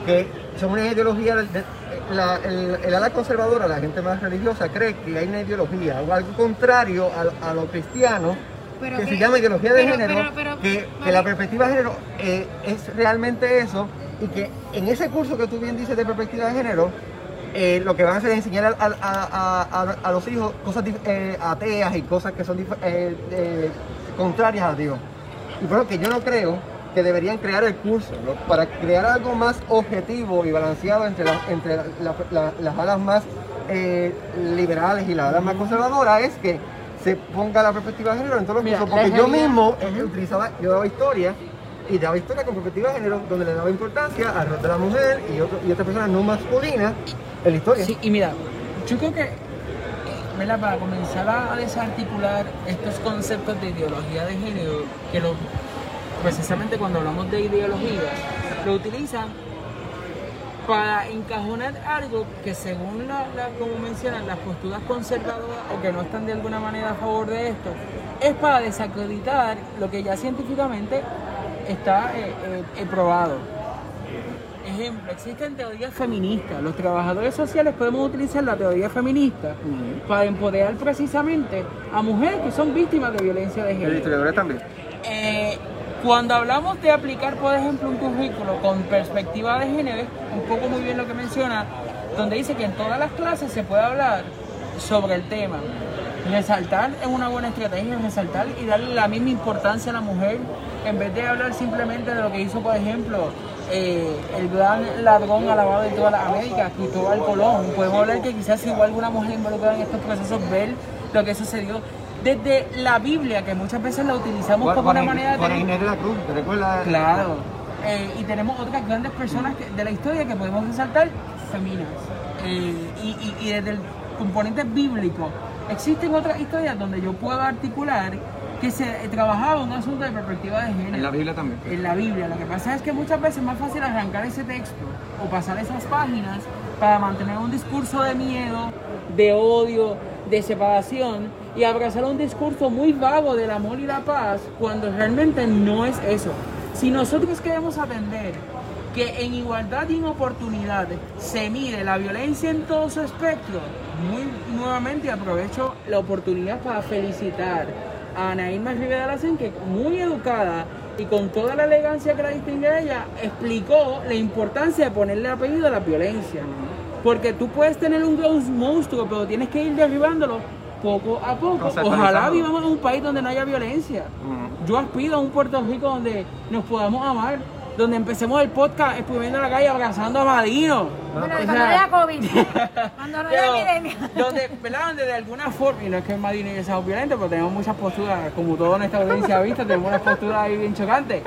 que son una ideología, del- de- la- el, el ala conservadora, la gente más religiosa, cree que hay una ideología o algo contrario a, a lo cristiano Pero que que- se llama ideología de pero- género, pero- que, la perspectiva de género eh, es realmente eso y que en ese curso que tú bien dices de perspectiva de género, eh, lo que van a hacer es enseñar a, a- a- a- a los hijos cosas eh, ateas y cosas que son eh, contrarias a Dios. Y por lo que yo no creo que deberían crear el curso ¿no? para crear algo más objetivo y balanceado entre, la- entre la- la- las alas más liberales y las alas más conservadoras es que se ponga la perspectiva de género en todos los Mira, cursos. Porque yo mismo utilizaba, yo daba historia y daba historia con perspectiva de género donde le daba importancia al rol de la mujer y, otro, y otra persona no masculina en historia. Sí, y mira, yo creo que ¿verdad? para comenzar a desarticular estos conceptos de ideología de género, que lo, precisamente cuando hablamos de ideología, lo utilizan para encajonar algo que según la- como mencionan las posturas conservadoras o que no están de alguna manera a favor de esto, es para desacreditar lo que ya científicamente está eh, eh, eh, probado. Ejemplo, existen teorías feministas. Los trabajadores sociales podemos utilizar la teoría feminista para empoderar precisamente a mujeres que son víctimas de violencia de género. historiador también. Eh, cuando hablamos de aplicar, por ejemplo, un currículo con perspectiva de género, es un poco muy bien lo que menciona, donde dice que en todas las clases se puede hablar sobre el tema. Resaltar es una buena estrategia, resaltar y darle la misma importancia a la mujer, en vez de hablar simplemente de lo que hizo, por ejemplo, eh, el gran ladrón alabado de toda la América, Cristóbal Colón. Podemos hablar que quizás si hubo alguna mujer involucrada en estos procesos, ver lo que sucedió desde la Biblia, que muchas veces la utilizamos como una manera de... Juan Inés de la Cruz, ¿te recuerdas? Claro. Eh, y tenemos otras grandes personas que- de la historia que podemos resaltar, feminas. Eh, y, y- y desde el componente bíblico, existen otras historias donde yo puedo articular que se eh, trabajaba un asunto de perspectiva de género. En la Biblia también. En la Biblia. Lo que pasa es que muchas veces es más fácil arrancar ese texto o pasar esas páginas para mantener un discurso de miedo, de odio, de separación y abrazar un discurso muy vago del amor y la paz cuando realmente no es eso. Si nosotros queremos atender que en igualdad y en oportunidad se mide la violencia en todo su espectro, muy nuevamente aprovecho la oportunidad para felicitar a Ana Irma Rivera Lacen, que muy educada y con toda la elegancia que la distingue a ella, explicó la importancia de ponerle apellido a la violencia. Porque tú puedes tener un monstruo, pero tienes que ir derribándolo poco a poco. Ojalá vivamos en un país donde no haya violencia. Yo aspiro a un Puerto Rico donde nos podamos amar, donde empecemos el podcast exprimiendo la calle abrazando a Madino. Bueno, O cuando sea, no haya COVID, cuando no haya pero, epidemia. donde, ¿verdad? Donde de alguna forma, y no es que en Madrid haya sido violento, pero tenemos muchas posturas, como toda nuestra audiencia ha visto, tenemos unas posturas ahí bien chocantes.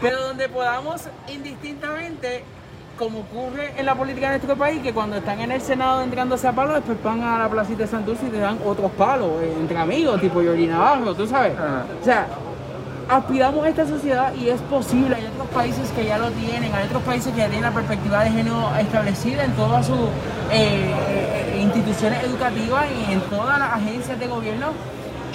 Pero donde podamos indistintamente, como ocurre en la política de nuestro país, que cuando están en el Senado entrándose a palos, después van a la placita de Santurce y te dan otros palos, eh, entre amigos, tipo Georgina Navarro, tú sabes. Ajá. O sea, aspiramos a esta sociedad y es posible. Hay otros países que ya lo tienen, hay otros países que ya tienen la perspectiva de género establecida en todas sus eh, instituciones educativas y en todas las agencias de gobierno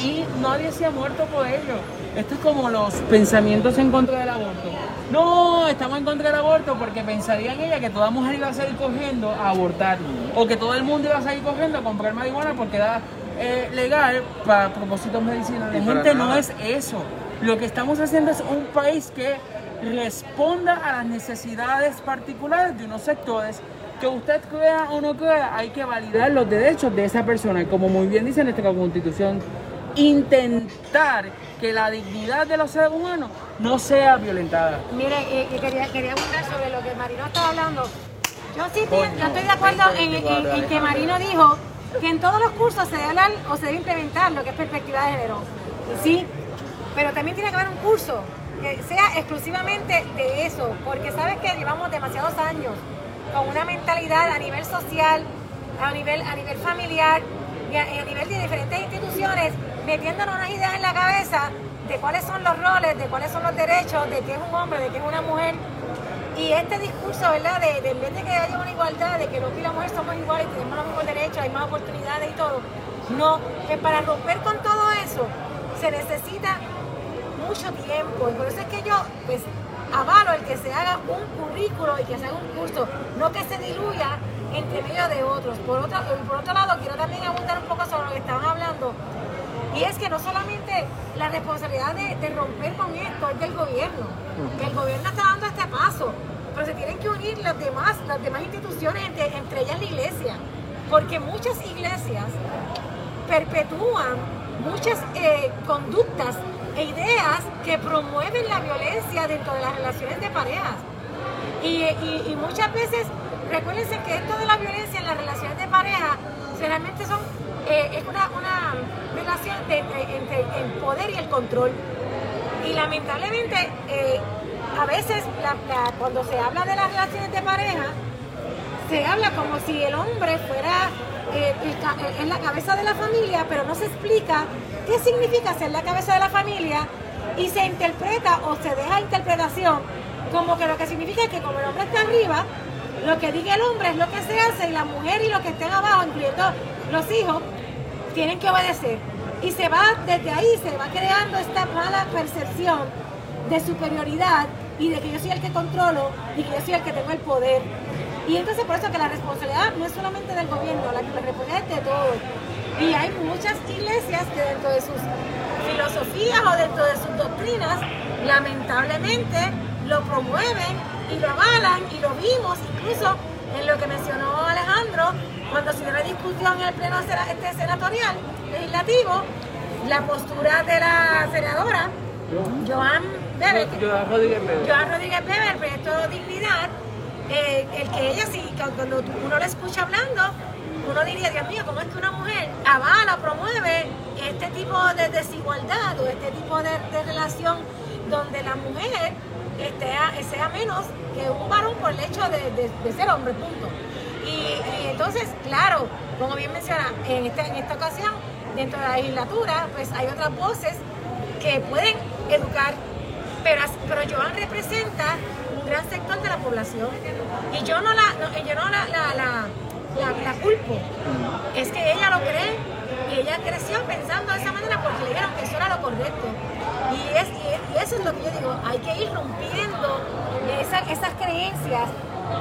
y nadie se ha muerto por ello. Esto es como los pensamientos en contra del aborto. No, estamos en contra del aborto porque pensarían ella que toda mujer iba a salir corriendo a abortar o que todo el mundo iba a salir corriendo a comprar marihuana porque era eh, legal para propósitos medicinales. La gente no es eso. Lo que estamos haciendo es un país que responda a las necesidades particulares de unos sectores que usted crea o no crea, hay que validar los derechos de esa persona. Y como muy bien dice nuestra constitución, intentar que la dignidad de los seres humanos no sea violentada. Mire, y, y quería, quería abundar sobre lo que Marino estaba hablando. Yo sí estoy, yo estoy de acuerdo en, en- en que Marino dijo que en todos los cursos se debe hablar o se debe implementar lo que es perspectiva de género. Y sí, pero también tiene que haber un curso que sea exclusivamente de eso, porque sabes que llevamos demasiados años con una mentalidad a nivel social, a nivel, a nivel familiar y a, nivel de diferentes instituciones, metiéndonos unas ideas en la cabeza de cuáles son los roles, de cuáles son los derechos, de qué es un hombre, de qué es una mujer. Y este discurso, ¿verdad? De, de en vez de que haya una igualdad, de que los y la mujer somos iguales, tenemos los mismos derechos, hay más oportunidades y todo. No, que para romper con todo eso se necesita mucho tiempo. Y por eso es que yo, pues, avalo el que se haga un currículo y que se haga un curso, no que se diluya entre medio de otros. Por otro, por otro lado, quiero también abundar un poco sobre lo que estaban hablando. Y es que no solamente la responsabilidad de, romper con esto es del gobierno, que el gobierno está dando este paso, pero se tienen que unir las demás, las demás instituciones, entre, ellas la iglesia, porque muchas iglesias perpetúan muchas eh, conductas e ideas que promueven la violencia dentro de las relaciones de parejas. Y, muchas veces, recuérdense que esto de la violencia en las relaciones de pareja generalmente son, eh, es una, relación entre, el poder y el control. Y lamentablemente, eh, a veces cuando se habla de las relaciones de pareja, se habla como si el hombre fuera eh, en la cabeza de la familia, pero no se explica qué significa ser la cabeza de la familia y se interpreta o se deja interpretación como que lo que significa es que como el hombre está arriba, lo que diga el hombre es lo que se hace y la mujer y los que estén abajo, incluyendo los hijos, tienen que obedecer. Y se va desde ahí, se va creando esta mala percepción de superioridad y de que yo soy el que controlo y que yo soy el que tengo el poder. Y entonces por eso que la responsabilidad no es solamente del gobierno, la responsabilidad es de todos. Y hay muchas iglesias que dentro de sus filosofías o dentro de sus doctrinas, lamentablemente lo promueven y lo avalan y lo vimos incluso en lo que mencionó Alejandro cuando se dio la discusión en el pleno este senatorial legislativo, la postura de la senadora Joan Beber, Joan Rodríguez Beber, Beber, proyecto Dignidad, eh, el que ella sí, cuando uno la escucha hablando, uno diría, Dios mío, ¿cómo es que una mujer avala, promueve este tipo de desigualdad o este tipo de, relación donde la mujer sea menos que un varón por el hecho de, ser hombre, punto? Y, entonces, claro, como bien menciona, en esta, en esta ocasión, dentro de la legislatura, pues hay otras voces que pueden educar, pero, pero Joan representa gran sector de la población. Y yo no la, yo no la, la la, culpo. Es que ella lo cree y ella creció pensando de esa manera porque le dijeron que eso era lo correcto. Y, es, y, eso es lo que yo digo, hay que ir rompiendo esas creencias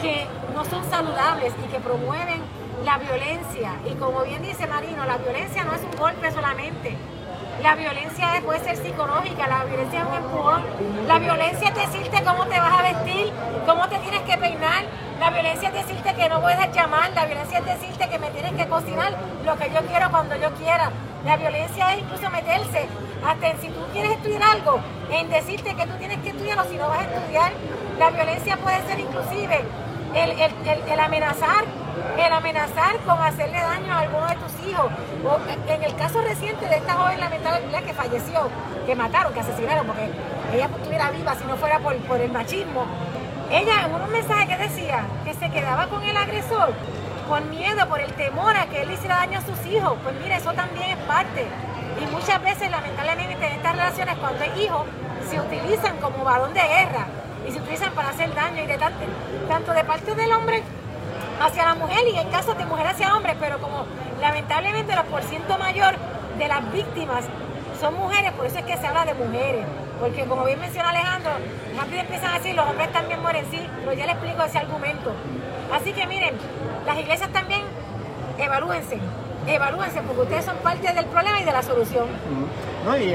que no son saludables y que promueven la violencia. Y como bien dice Marino, la violencia no es un golpe solamente. La violencia puede ser psicológica, la violencia es un empujón. La violencia es decirte cómo te vas a vestir, cómo te tienes que peinar, la violencia es decirte que no puedes llamar, la violencia es decirte que me tienes que cocinar lo que yo quiero cuando yo quiera. La violencia es incluso meterse hasta en si tú quieres estudiar algo, en decirte que tú tienes que estudiarlo si no vas a estudiar. La violencia puede ser inclusive el, amenazar, el amenazar con hacerle daño a alguno de tus hijos. O en el caso reciente de esta joven lamentable que falleció, que mataron, que asesinaron, porque ella estuviera viva si no fuera por, por el machismo ella en un mensaje que decía que se quedaba con el agresor con miedo, por el temor a que él hiciera daño a sus hijos. Pues mire, eso también es parte. Y muchas veces, lamentablemente, en estas relaciones, cuando hay hijos, se utilizan como balón de guerra y se utilizan para hacer daño y de tanto, tanto de parte del hombre hacia la mujer y en caso de mujer hacia hombre, pero como lamentablemente el por ciento mayor de las víctimas son mujeres, por eso es que se habla de mujeres. Porque como bien menciona Alejandro, rápido empiezan a decir, los hombres también mueren, sí, pero ya le explico ese argumento. Así que miren, las iglesias también evalúense, evalúense, porque ustedes son parte del problema y de la solución. No, y,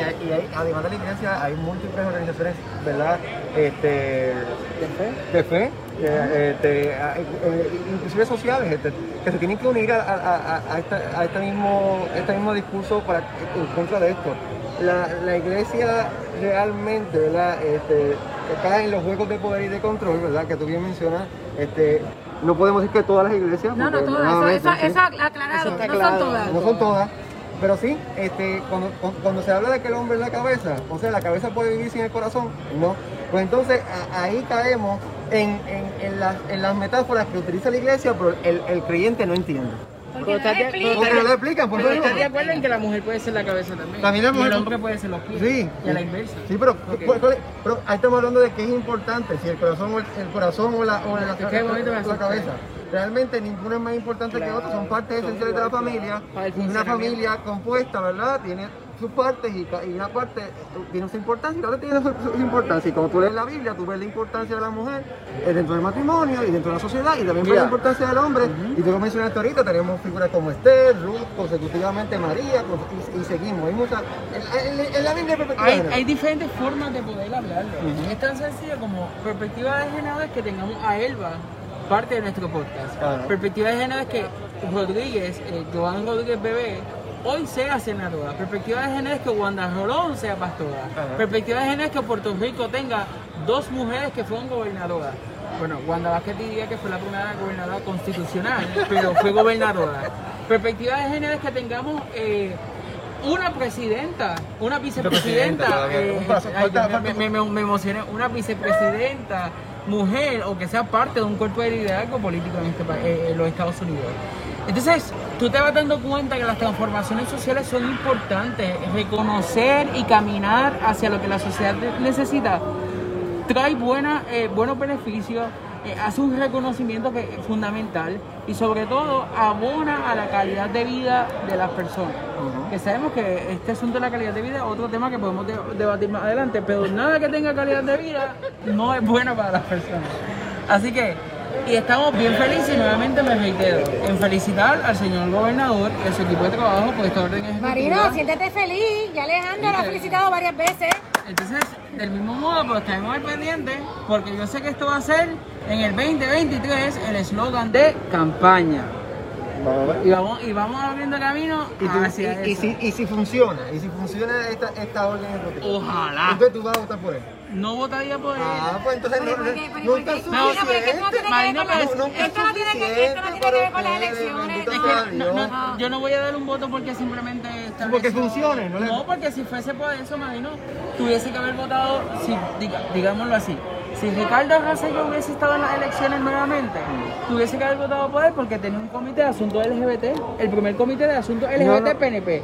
además de la iglesia hay múltiples organizaciones, ¿verdad? Este, de fe. De fe este, eh, inclusive sociales, este, que se tienen que unir a, este, mismo, este mismo discurso para, en contra de esto la, iglesia realmente, ¿verdad? Este, cae en los juegos de poder y de control, ¿verdad? Que tú bien mencionas, este, no podemos decir que todas las iglesias. No, no todas, eso, eso, aclarado, no son todas. No son todas. Pero sí, este, cuando, cuando- cuando se habla de que el hombre es la cabeza, o sea, la cabeza puede vivir sin el corazón, no. Pues entonces a- ahí caemos en, en- en las, en las metáforas que utiliza la iglesia, pero el, el creyente no entiende. Pero le está de- no lo explican, por eso. estás de acuerdo en que la mujer puede ser la cabeza también. También la y mujer- el hombre puede ser los pies. Sí. Y a la inversa. Sí, pero, Ok. ¿cuál- cuál es? pero ahí estamos hablando de que es importante, si el corazón o el, el corazón o la, o la, que me la asusta. cabeza. Realmente ninguno es más importante que Claro. otro, son partes esenciales de la familia. Para Y una familia compuesta, ¿verdad? Tiene sus partes y, una parte tiene su importancia y la otra tiene su, su importancia. Y cuando tú lees la Biblia, tú ves la importancia de la mujer eh, dentro del matrimonio y dentro de la sociedad y también ves la importancia del hombre. Y tú lo mencionaste ahorita, tenemos figuras como Esther, Ruth, consecutivamente María, y, y seguimos. Hay muchas, en, en- en la Biblia perspectiva hay diferentes formas de poder hablarlo. Es tan sencillo como perspectiva de género es que tengamos a Elba parte de nuestro podcast. Claro. Perspectiva de género es que Rodríguez, eh, Joan Rodríguez Bebé, hoy sea senadora. Perspectiva de género es que Wanda Rolón sea pastora. Ajá. Perspectiva de género es que Puerto Rico tenga dos mujeres que fueron gobernadoras. Bueno, Wanda Vázquez diría que fue la primera gobernadora constitucional, pero fue gobernadora. Perspectiva de género es que tengamos eh, una presidenta, una Vicepresidenta, eh, ay, me- falta- me, me- me emocioné, una vicepresidenta, mujer o que sea parte de un cuerpo de liderazgo político en, este, eh, en los Estados Unidos. Entonces, tú te vas dando cuenta que las transformaciones sociales son importantes, reconocer y caminar hacia lo que la sociedad necesita trae buena, eh, buenos beneficios, eh, hace un reconocimiento que es fundamental y sobre todo abona a la calidad de vida de las personas. Ujú. Que sabemos que este asunto de la calidad de vida es otro tema que podemos de- debatir más adelante, pero nada que tenga calidad de vida no es bueno para las personas. Así que, y estamos bien felices y nuevamente me reitero en felicitar al señor gobernador y a su equipo de trabajo por esta orden ejecutiva. Marino, siéntete feliz. Ya Alejandro lo ha felicitado varias veces. Entonces, del mismo modo, pues estaremos al pendiente, porque yo sé que esto va a ser en el 2023 el eslogan de campaña. Y vamos, y vamos abriendo camino Y, tú- hacia y- y si, y si funciona, y si funciona esta, esta orden ejecutiva. Ojalá. Entonces tú vas a votar por él. No votaría por él. Ah, pues entonces no, nunca ¿por es suficiente. esto no tiene que- ver con las elecciones. bendito Es sea que no- Dios. no- yo no voy a dar un voto porque simplemente Porque funcione, ¿no No, porque si fuese por eso, Marino, tuviese que haber votado, si, diga- digámoslo así, si Ricardo Rosselló hubiese estado en las elecciones nuevamente, tuviese que haber votado por él porque tenía un comité de asuntos LGBT, el primer comité de asuntos LGBT no. PNP.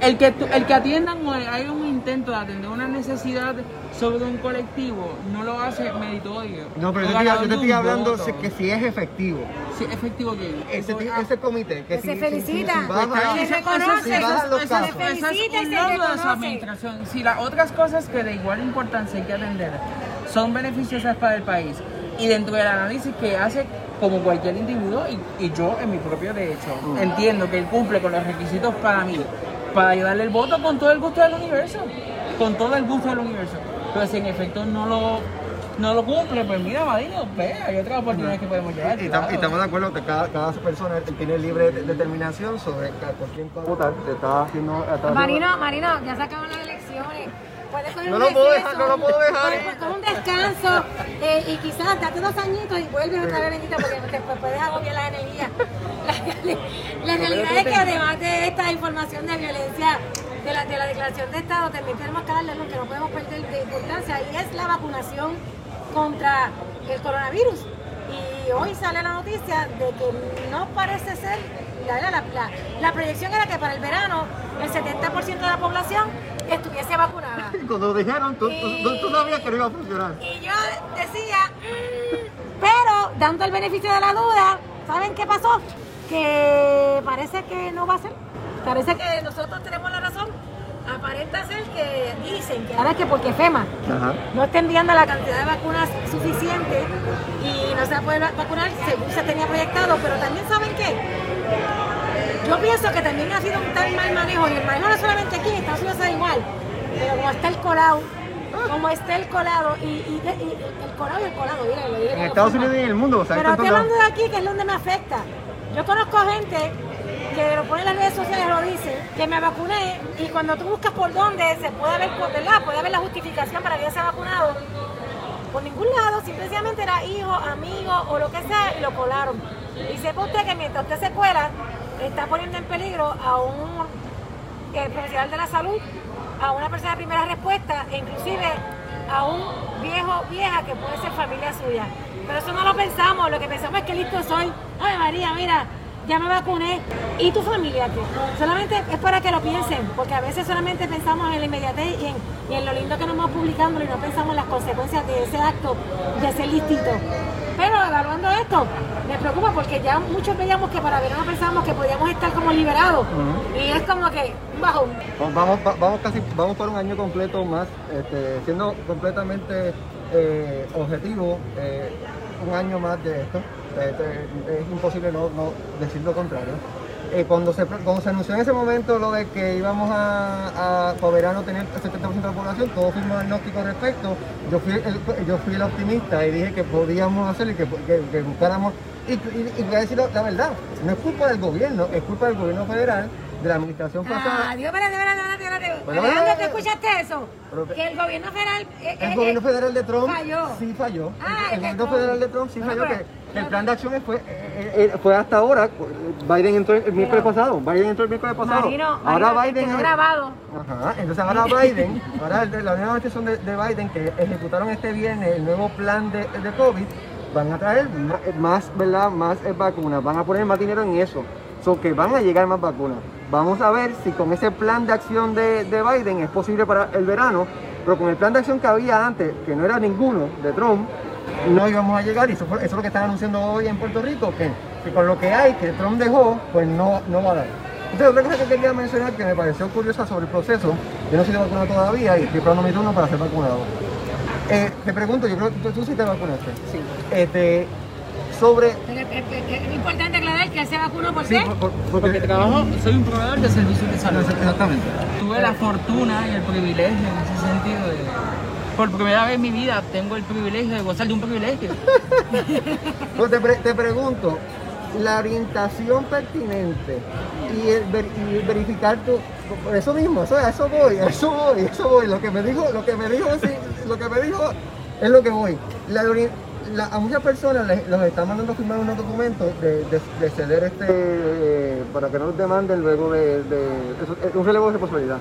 El que, tu- el que atiendan o hay un intento de atender una necesidad sobre un colectivo, no lo hace meritorio. No, pero yo te, yo te estoy hablando voto. si- que si es efectivo. Sí, efectivo que Ese, ese comité, que Que si, se si- felicita, si, si baja- que se reconoce, si los casos. Es un logro de su administración. Si las otras cosas que de igual importancia hay que atender son beneficiosas para el país y dentro del análisis que hace como cualquier individuo y, y yo en mi propio derecho entiendo que él cumple con los requisitos para mí para ayudarle el voto con todo el gusto del universo con todo el gusto del universo pero si en efecto no lo no lo cumple pues mira Madino ve hay otras oportunidades que podemos llevar Y, tam- claro. y estamos de acuerdo que cada, cada persona tiene libre de- determinación sobre por quién va a votar. Te está haciendo. está haciendo- Marino, Marino, ya se acaban las elecciones. Puedes No lo puedo dejar, no lo puedo dejar. Puedes coger un descanso eh, y quizás date dos añitos y vuelves otra vez bendita porque te te puedes agobiar las energías. La, reali- la realidad es que además de esta información de violencia de la, de la declaración de Estado, también tenemos que darle algo que no podemos perder de importancia y es la vacunación contra el coronavirus. Y hoy sale la noticia de que no parece ser, la, la, la, la proyección era que para el verano el 70% de la población estuviese vacunada. Cuando dijeron, tú, tú- tú- tú sabías que no iba a funcionar. Y yo decía, pero dando el beneficio de la duda, ¿saben qué pasó? Que parece que no va a ser. Parece que nosotros tenemos la razón. Aparenta ser que dicen que ahora es que porque FEMA Ajá. no está enviando la cantidad de vacunas suficiente y no se va a poder vacunar según se tenía proyectado, pero también saben qué. Yo pienso que también ha sido un tan mal manejo, y el manejo no solamente aquí, en Estados Unidos es igual, pero como está el colado, como está el colado, y, y- y el colado y el colado, mira, En Estados. Unidos y en el mundo, o sea, Pero esto estoy hablando de aquí, que es donde me afecta. Yo conozco gente que lo pone en las redes sociales, lo dice, que me vacuné y cuando tú buscas por dónde se puede por verdad, puede haber la justificación para que ya se ha vacunado. Por ningún lado, simplemente era hijo, amigo o lo que sea y lo colaron. Y sepa usted que mientras usted se cuela, está poniendo en peligro a un eh, profesional de la salud, a una persona de primera respuesta e inclusive a un viejo vieja que puede ser familia suya. Pero eso no lo pensamos, lo que pensamos es que listo soy. Ay María, mira, ya me vacuné. ¿Y tu familia qué? Solamente es para que lo piensen, porque a veces solamente pensamos en la inmediatez y en, y en lo lindo que nos vamos publicando y no pensamos en las consecuencias de ese acto de ser listito. Pero evaluando esto, me preocupa porque ya muchos veíamos que para verano pensábamos que podíamos estar como liberados. Y es como que bajo. Vamos, va- vamos casi, vamos por un año completo más, este, siendo completamente eh, objetivo, eh, un año más de esto. Este, es imposible no, no decir lo contrario. Eh, cuando, se, cuando se anunció en ese momento lo de que íbamos a, a tener el 70% de la población, todos fuimos agnósticos al respecto. Yo fui, el, yo fui el optimista y dije que podíamos hacerlo y que, que, buscáramos. Y, y, y voy a decir la verdad, no es culpa del gobierno, es culpa del gobierno federal, de la administración pasada. Ah, Dios, espérate, espérate, espérate. Bueno, Alejandro, ¿tú escuchaste eso? pero- Que el gobierno federal... eh, El eh, gobierno eh, federal de Trump falló. sí falló. Ah, el el gobierno Trump. federal de Trump sí No, falló. pero- Que el plan de acción fue, eh, eh, eh, fue hasta ahora. Biden entró el miércoles pasado. Biden entró el miércoles pasado. Marino, ahora Marino, Biden. es- grabado. Ajá, entonces ahora Biden, ahora la nueva administración de, de Biden que ejecutaron este viernes el nuevo plan de, de COVID, van a traer ma- más, ¿verdad? Más vacunas, van a poner más dinero en eso, so que van a llegar más vacunas. Vamos a ver si con ese plan de acción de, de Biden es posible para el verano, pero con el plan de acción que había antes, que no era ninguno de Trump, no íbamos a llegar y eso es lo que están anunciando hoy en Puerto Rico, que, que con lo que hay, que Trump dejó, pues no, no va a dar. Entonces, otra cosa que quería mencionar que me pareció curiosa sobre el proceso, yo no soy vacunado todavía y estoy esperando mi turno para ser vacunado. Eh, te pregunto, yo creo que tú, tú sí te vacunaste. Sí. Este, sobre... Pero es, es- es- importante aclarar que él se vacunó por Sí, qué. por- por- Porque porque... trabajo, soy un proveedor de servicios de salud. Exactamente. Tuve la fortuna y el privilegio en ese sentido de... Por primera vez en mi vida tengo el privilegio de gozar de un privilegio. Pues te, pre- te pregunto, la orientación pertinente y el, ver- y el verificar tu, por eso mismo, eso, a eso voy, a eso voy, a eso voy. Lo que me dijo, lo que me dijo, sí, lo que me dijo es lo que voy. La la- a muchas personas les, los están mandando a firmar unos documentos de, de- de ceder este eh, para que no los demanden luego de, de- es un relevo de responsabilidad.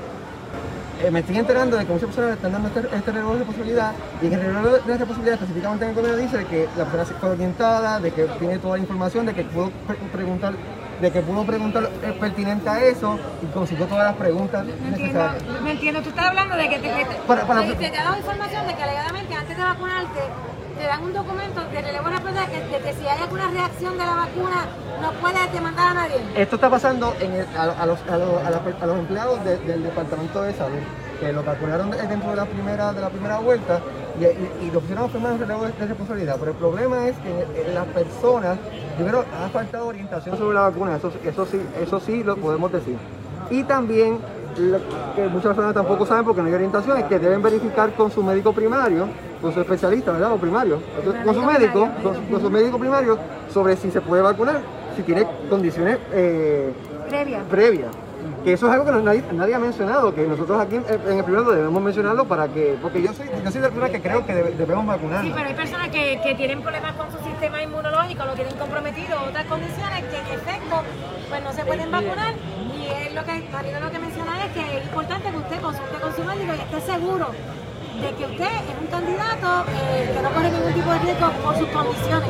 Eh, me estoy enterando de que muchas personas están dando este, este relevo de responsabilidad y que el relevo de responsabilidad específicamente en el convenio dice que la persona fue orientada, de que tiene toda la información, de que pudo pre- preguntar, de que pudo preguntar eh, pertinente a eso y consiguió todas las preguntas No entiendo, necesarias. no entiendo. Tú estás hablando de que te, te- Para- para- te- te ha dado información de que alegadamente antes de vacunarte te dan un documento de relevo de responsabilidad que, de que si hay alguna reacción de la vacuna no puedes demandar a nadie. Esto está pasando a, los, empleados de- del Departamento de Salud, que lo vacunaron de- dentro de la primera, de la primera vuelta y, y, y lo pusieron a firmar un relevo de, de responsabilidad. Pero el problema es que eh, las personas, primero, ha faltado orientación sobre la vacuna, eso, eso, sí, eso sí lo podemos decir. Y también, lo que muchas personas tampoco saben porque no hay orientación, es que deben verificar con su médico primario, con su especialista, ¿verdad? O primario, Entonces, con su médico, con, su- con su médico primario, sobre si se puede vacunar, si tiene condiciones eh, Previa. previas. Que eso es algo que no- nadie, nadie ha mencionado, que nosotros aquí en, en el primero debemos mencionarlo para que, porque yo soy, yo soy de la persona que creo que debe- debemos Sí, vacunarnos. pero hay personas que, que tienen problemas con su sistema inmunológico, lo tienen comprometido, otras condiciones que en efecto pues no se pueden vacunar. Y es lo que Marino lo que menciona es que es importante que usted consulte con su médico y esté seguro de que usted es un candidato eh, que no corre ningún tipo de riesgo por sus condiciones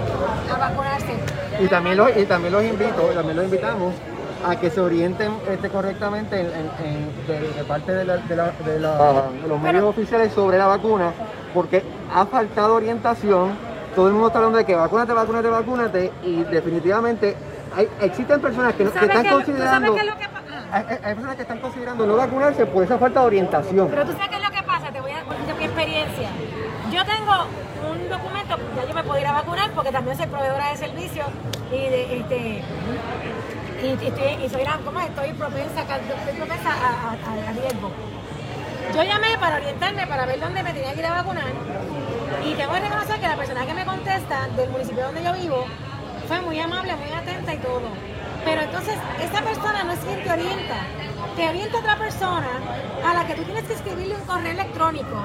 a vacunarse. Y también los, y también los invito, también los invitamos a que se orienten este, correctamente en, en- en- de, de parte de, la- de la- de la- de los medios Pero- oficiales sobre la vacuna, porque ha faltado orientación. Todo el mundo está hablando de que vacúnate, vacúnate, vacúnate, y definitivamente hay, existen personas que, no- ¿Tú que sabes están qué- tú sabes considerando. lo que? Hay, personas que están considerando no vacunarse por esa falta de orientación. Pero tú sabes qué es lo que pasa, te voy a de mi experiencia. Yo tengo un documento, ya yo me puedo ir a vacunar porque también soy proveedora de servicios y de este y, estoy, y soy, ¿cómo es? estoy propensa, a- a- a riesgo. Yo llamé para orientarme, para ver dónde me tenía que ir a vacunar y tengo que reconocer que la persona que me contesta del municipio donde yo vivo fue muy amable, muy atenta y todo. Pero entonces, esa persona no es quien te orienta. Te orienta otra persona a la que tú tienes que escribirle un correo electrónico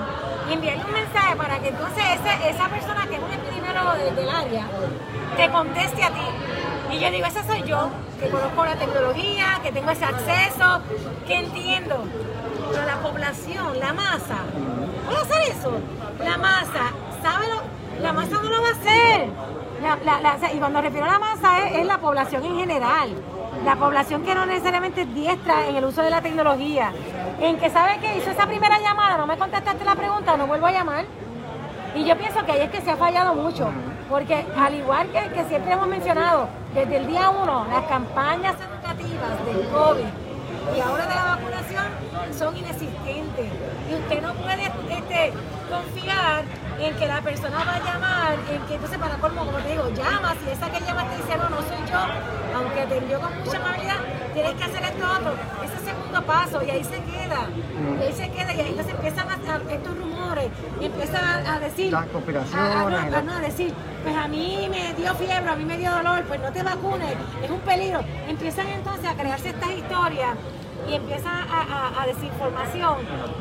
y enviarle un mensaje para que entonces ese- esa persona que es un epidemiólogo de- del área te conteste a ti. Y yo digo, esa soy yo, que conozco la tecnología, que tengo ese acceso, que entiendo. Pero la población, la masa, ¿puede hacer eso? La masa, ¿sabe lo? La masa no lo va a hacer. Y cuando refiero a la masa es, es la población en general. La población que no necesariamente es diestra en el uso de la tecnología. En que sabe que hizo esa primera llamada, no me contestaste la pregunta, no vuelvo a llamar. Y yo pienso que ahí es que se ha fallado mucho, porque al igual que, que siempre hemos mencionado, desde el día uno, las campañas educativas del COVID y ahora de la vacunación son inexistentes. Y usted no puede este, confiar en que la persona va a llamar, en que entonces para colmo, como te digo, llama, si esa que llama te dice, no, no soy yo, aunque te envió con mucha amabilidad, tienes que hacer esto otro, ese segundo paso, y ahí se queda, y ahí se queda, y ahí entonces empiezan a, a- estos rumores, y empiezan a, a decir, Las conspiraciones no, a- no, a decir, pues a mí me dio fiebre, a mí me dio dolor, pues no te vacunes, es un peligro. Empiezan entonces a crearse estas historias y empieza a, a- a desinformación.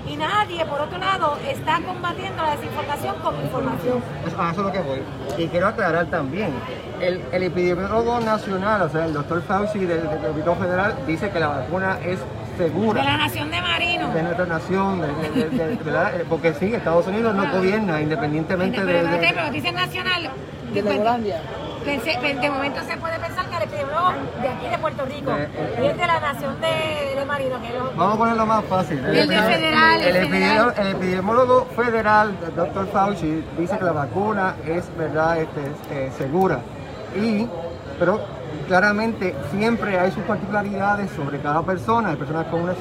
Y nadie, por otro lado, está combatiendo la desinformación con información. Eso- es lo que voy. Y quiero aclarar también, el, el epidemiólogo nacional, o sea, el doctor Fauci del, del Gobierno Federal, dice que la vacuna es De la nación de Marino. de nuestra nación, de- de- de- de- ¿verdad? Eh, porque sí, Estados Unidos no gobierna independientemente de... Pero, de- pero, pero dice nacional. De Groenlandia. Pe- de momento se puede pensar que el epidemiólogo de aquí de Puerto Rico Eh, eh, y es de la nación de, de Marino, que lo- Vamos a ponerlo más fácil. El de federal, el epidemiólogo, el epidemiólogo federal, el doctor Fauci, dice que la vacuna es verdad este, eh, segura. Y, pero claramente siempre hay sus particularidades sobre cada persona. Hay personas con, unas-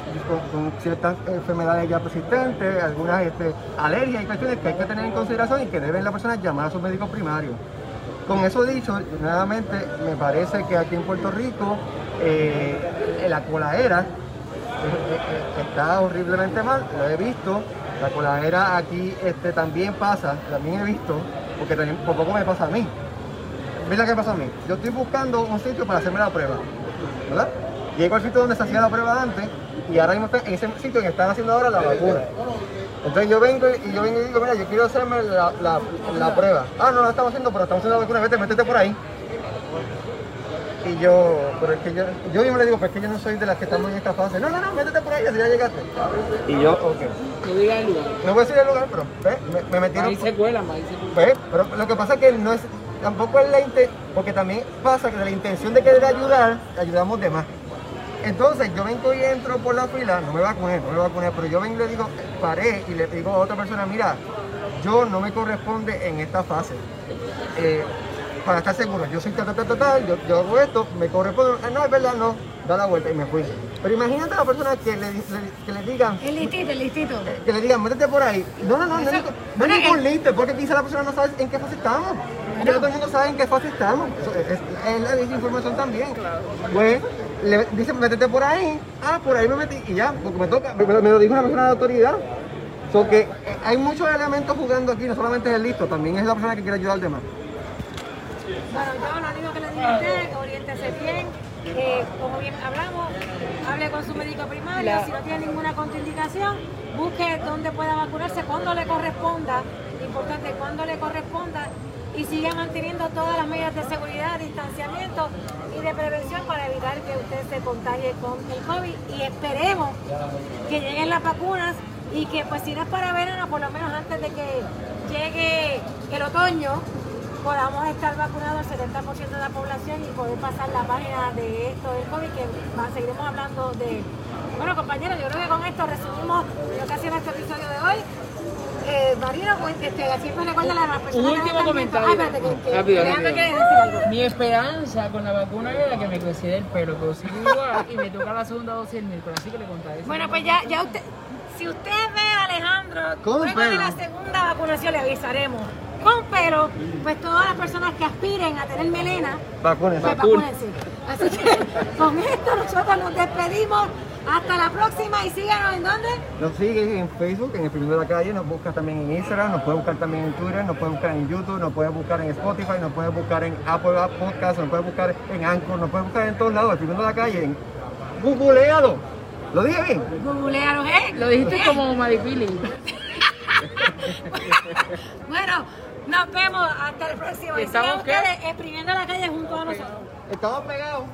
con- ciertas enfermedades ya persistentes, algunas este, alergias y cuestiones que hay que tener en consideración y que deben las personas llamar a sus médicos primarios. Con eso dicho, nuevamente me parece que aquí en Puerto Rico eh, la colaera eh, eh, está horriblemente mal, lo he visto. La coladera aquí este, también pasa, también he visto, porque también por poco me pasa a mí. Mira qué pasa a mí. Yo estoy buscando un sitio para hacerme la prueba, ¿verdad? Llego al sitio donde se hacía la prueba antes y ahora mismo está en ese sitio que están haciendo ahora la vacuna. Entonces yo vengo y yo vengo y digo, mira, yo quiero hacerme la, la- la prueba. Ah, no la estamos haciendo, pero estamos haciendo la vacuna, vete, métete por ahí. Y yo, pero es que yo, yo mismo le digo, pues es que yo no soy de las que estamos en esta fase. No, no, no, métete por ahí, así ya llegaste. Y yo, ok. No diga el lugar. No voy a decir el lugar, pero ¿ves? me, me metieron. Ahí se cuelan, ahí se cuelan. Pues, pero lo que pasa es que no es, tampoco es la intención, porque también pasa que de la intención de querer ayudar, ayudamos de más. Entonces yo vengo y entro por la fila, no me vacuné, no me vacuné, pero yo vengo y le digo, paré y le digo a otra persona, mira, yo no me corresponde en esta fase. Eh, para estar seguro, yo soy tal, tal, tal, tal, yo, yo hago esto, me corresponde, Ah, no, es verdad, no, da la vuelta y me fui. Pero imagínate a la persona que le, le- que le digan, El listito, el listito. que le digan, métete por ahí. No, no, no, no, Eso- no, no bueno, es ningún liste, porque quizá la persona no sabe en qué fase estamos. Ya todo el mundo sabe en qué fase estamos. Eso es, es- es la desinformación también. Pues, le dicen, métete por ahí. Ah, por ahí me metí y ya, porque me toca. Me, me lo dijo una persona de autoridad. So que eh, hay muchos elementos jugando aquí, no solamente es el listo, también es la persona que quiere ayudar al demás. Bueno, yo lo único que le digo a usted, oriéntese bien, eh, como bien hablamos, hable con su médico primario, si no tiene ninguna contraindicación, busque dónde pueda vacunarse, cuando le corresponda, importante, cuando le corresponda, y siga manteniendo todas las medidas de seguridad, distanciamiento y de prevención para evitar que usted se contagie con el COVID. Y esperemos que lleguen las vacunas y que pues si no es para verano, por lo menos antes de que llegue el otoño, podamos estar vacunados el 70% de la población y poder pasar la página de esto del COVID, que seguiremos hablando de... Bueno, compañeros, yo creo que con esto resumimos lo que ha sido nuestro episodio de hoy. Eh, Marino, pues, este, siempre recuerda a las personas Un que último comentario. Ay, espérate, que, que Rápido, rápido. decir algo. Mi esperanza con la vacuna era que me creciera el pelo, pero sigo igual y me toca la segunda dosis el miércoles, así que le contaré. Bueno, pues ya, ya usted, si usted ve a Alejandro Con luego de la segunda vacunación le avisaremos. Con pelo, pues todas las personas que aspiren a tener melena, Vacunas. pues vacúnense. Así que con esto nosotros nos despedimos. Hasta la próxima y síganos en dónde? Nos sigue en Facebook, en el Primero de la Calle, nos busca también en Instagram, nos puede buscar también en Twitter, nos puede buscar en YouTube, nos puede buscar en Spotify, nos puede buscar en Apple Podcast, nos puede buscar en Anchor, nos puede buscar en todos lados, el Primero de la Calle, en Googleado. ¿Lo dije bien? Googlearon, ¿eh? Lo dijiste como Maripili. bueno, nos vemos hasta el próximo. Y ¿Estamos ustedes exprimiendo la calle junto a nosotros. Estamos pegados.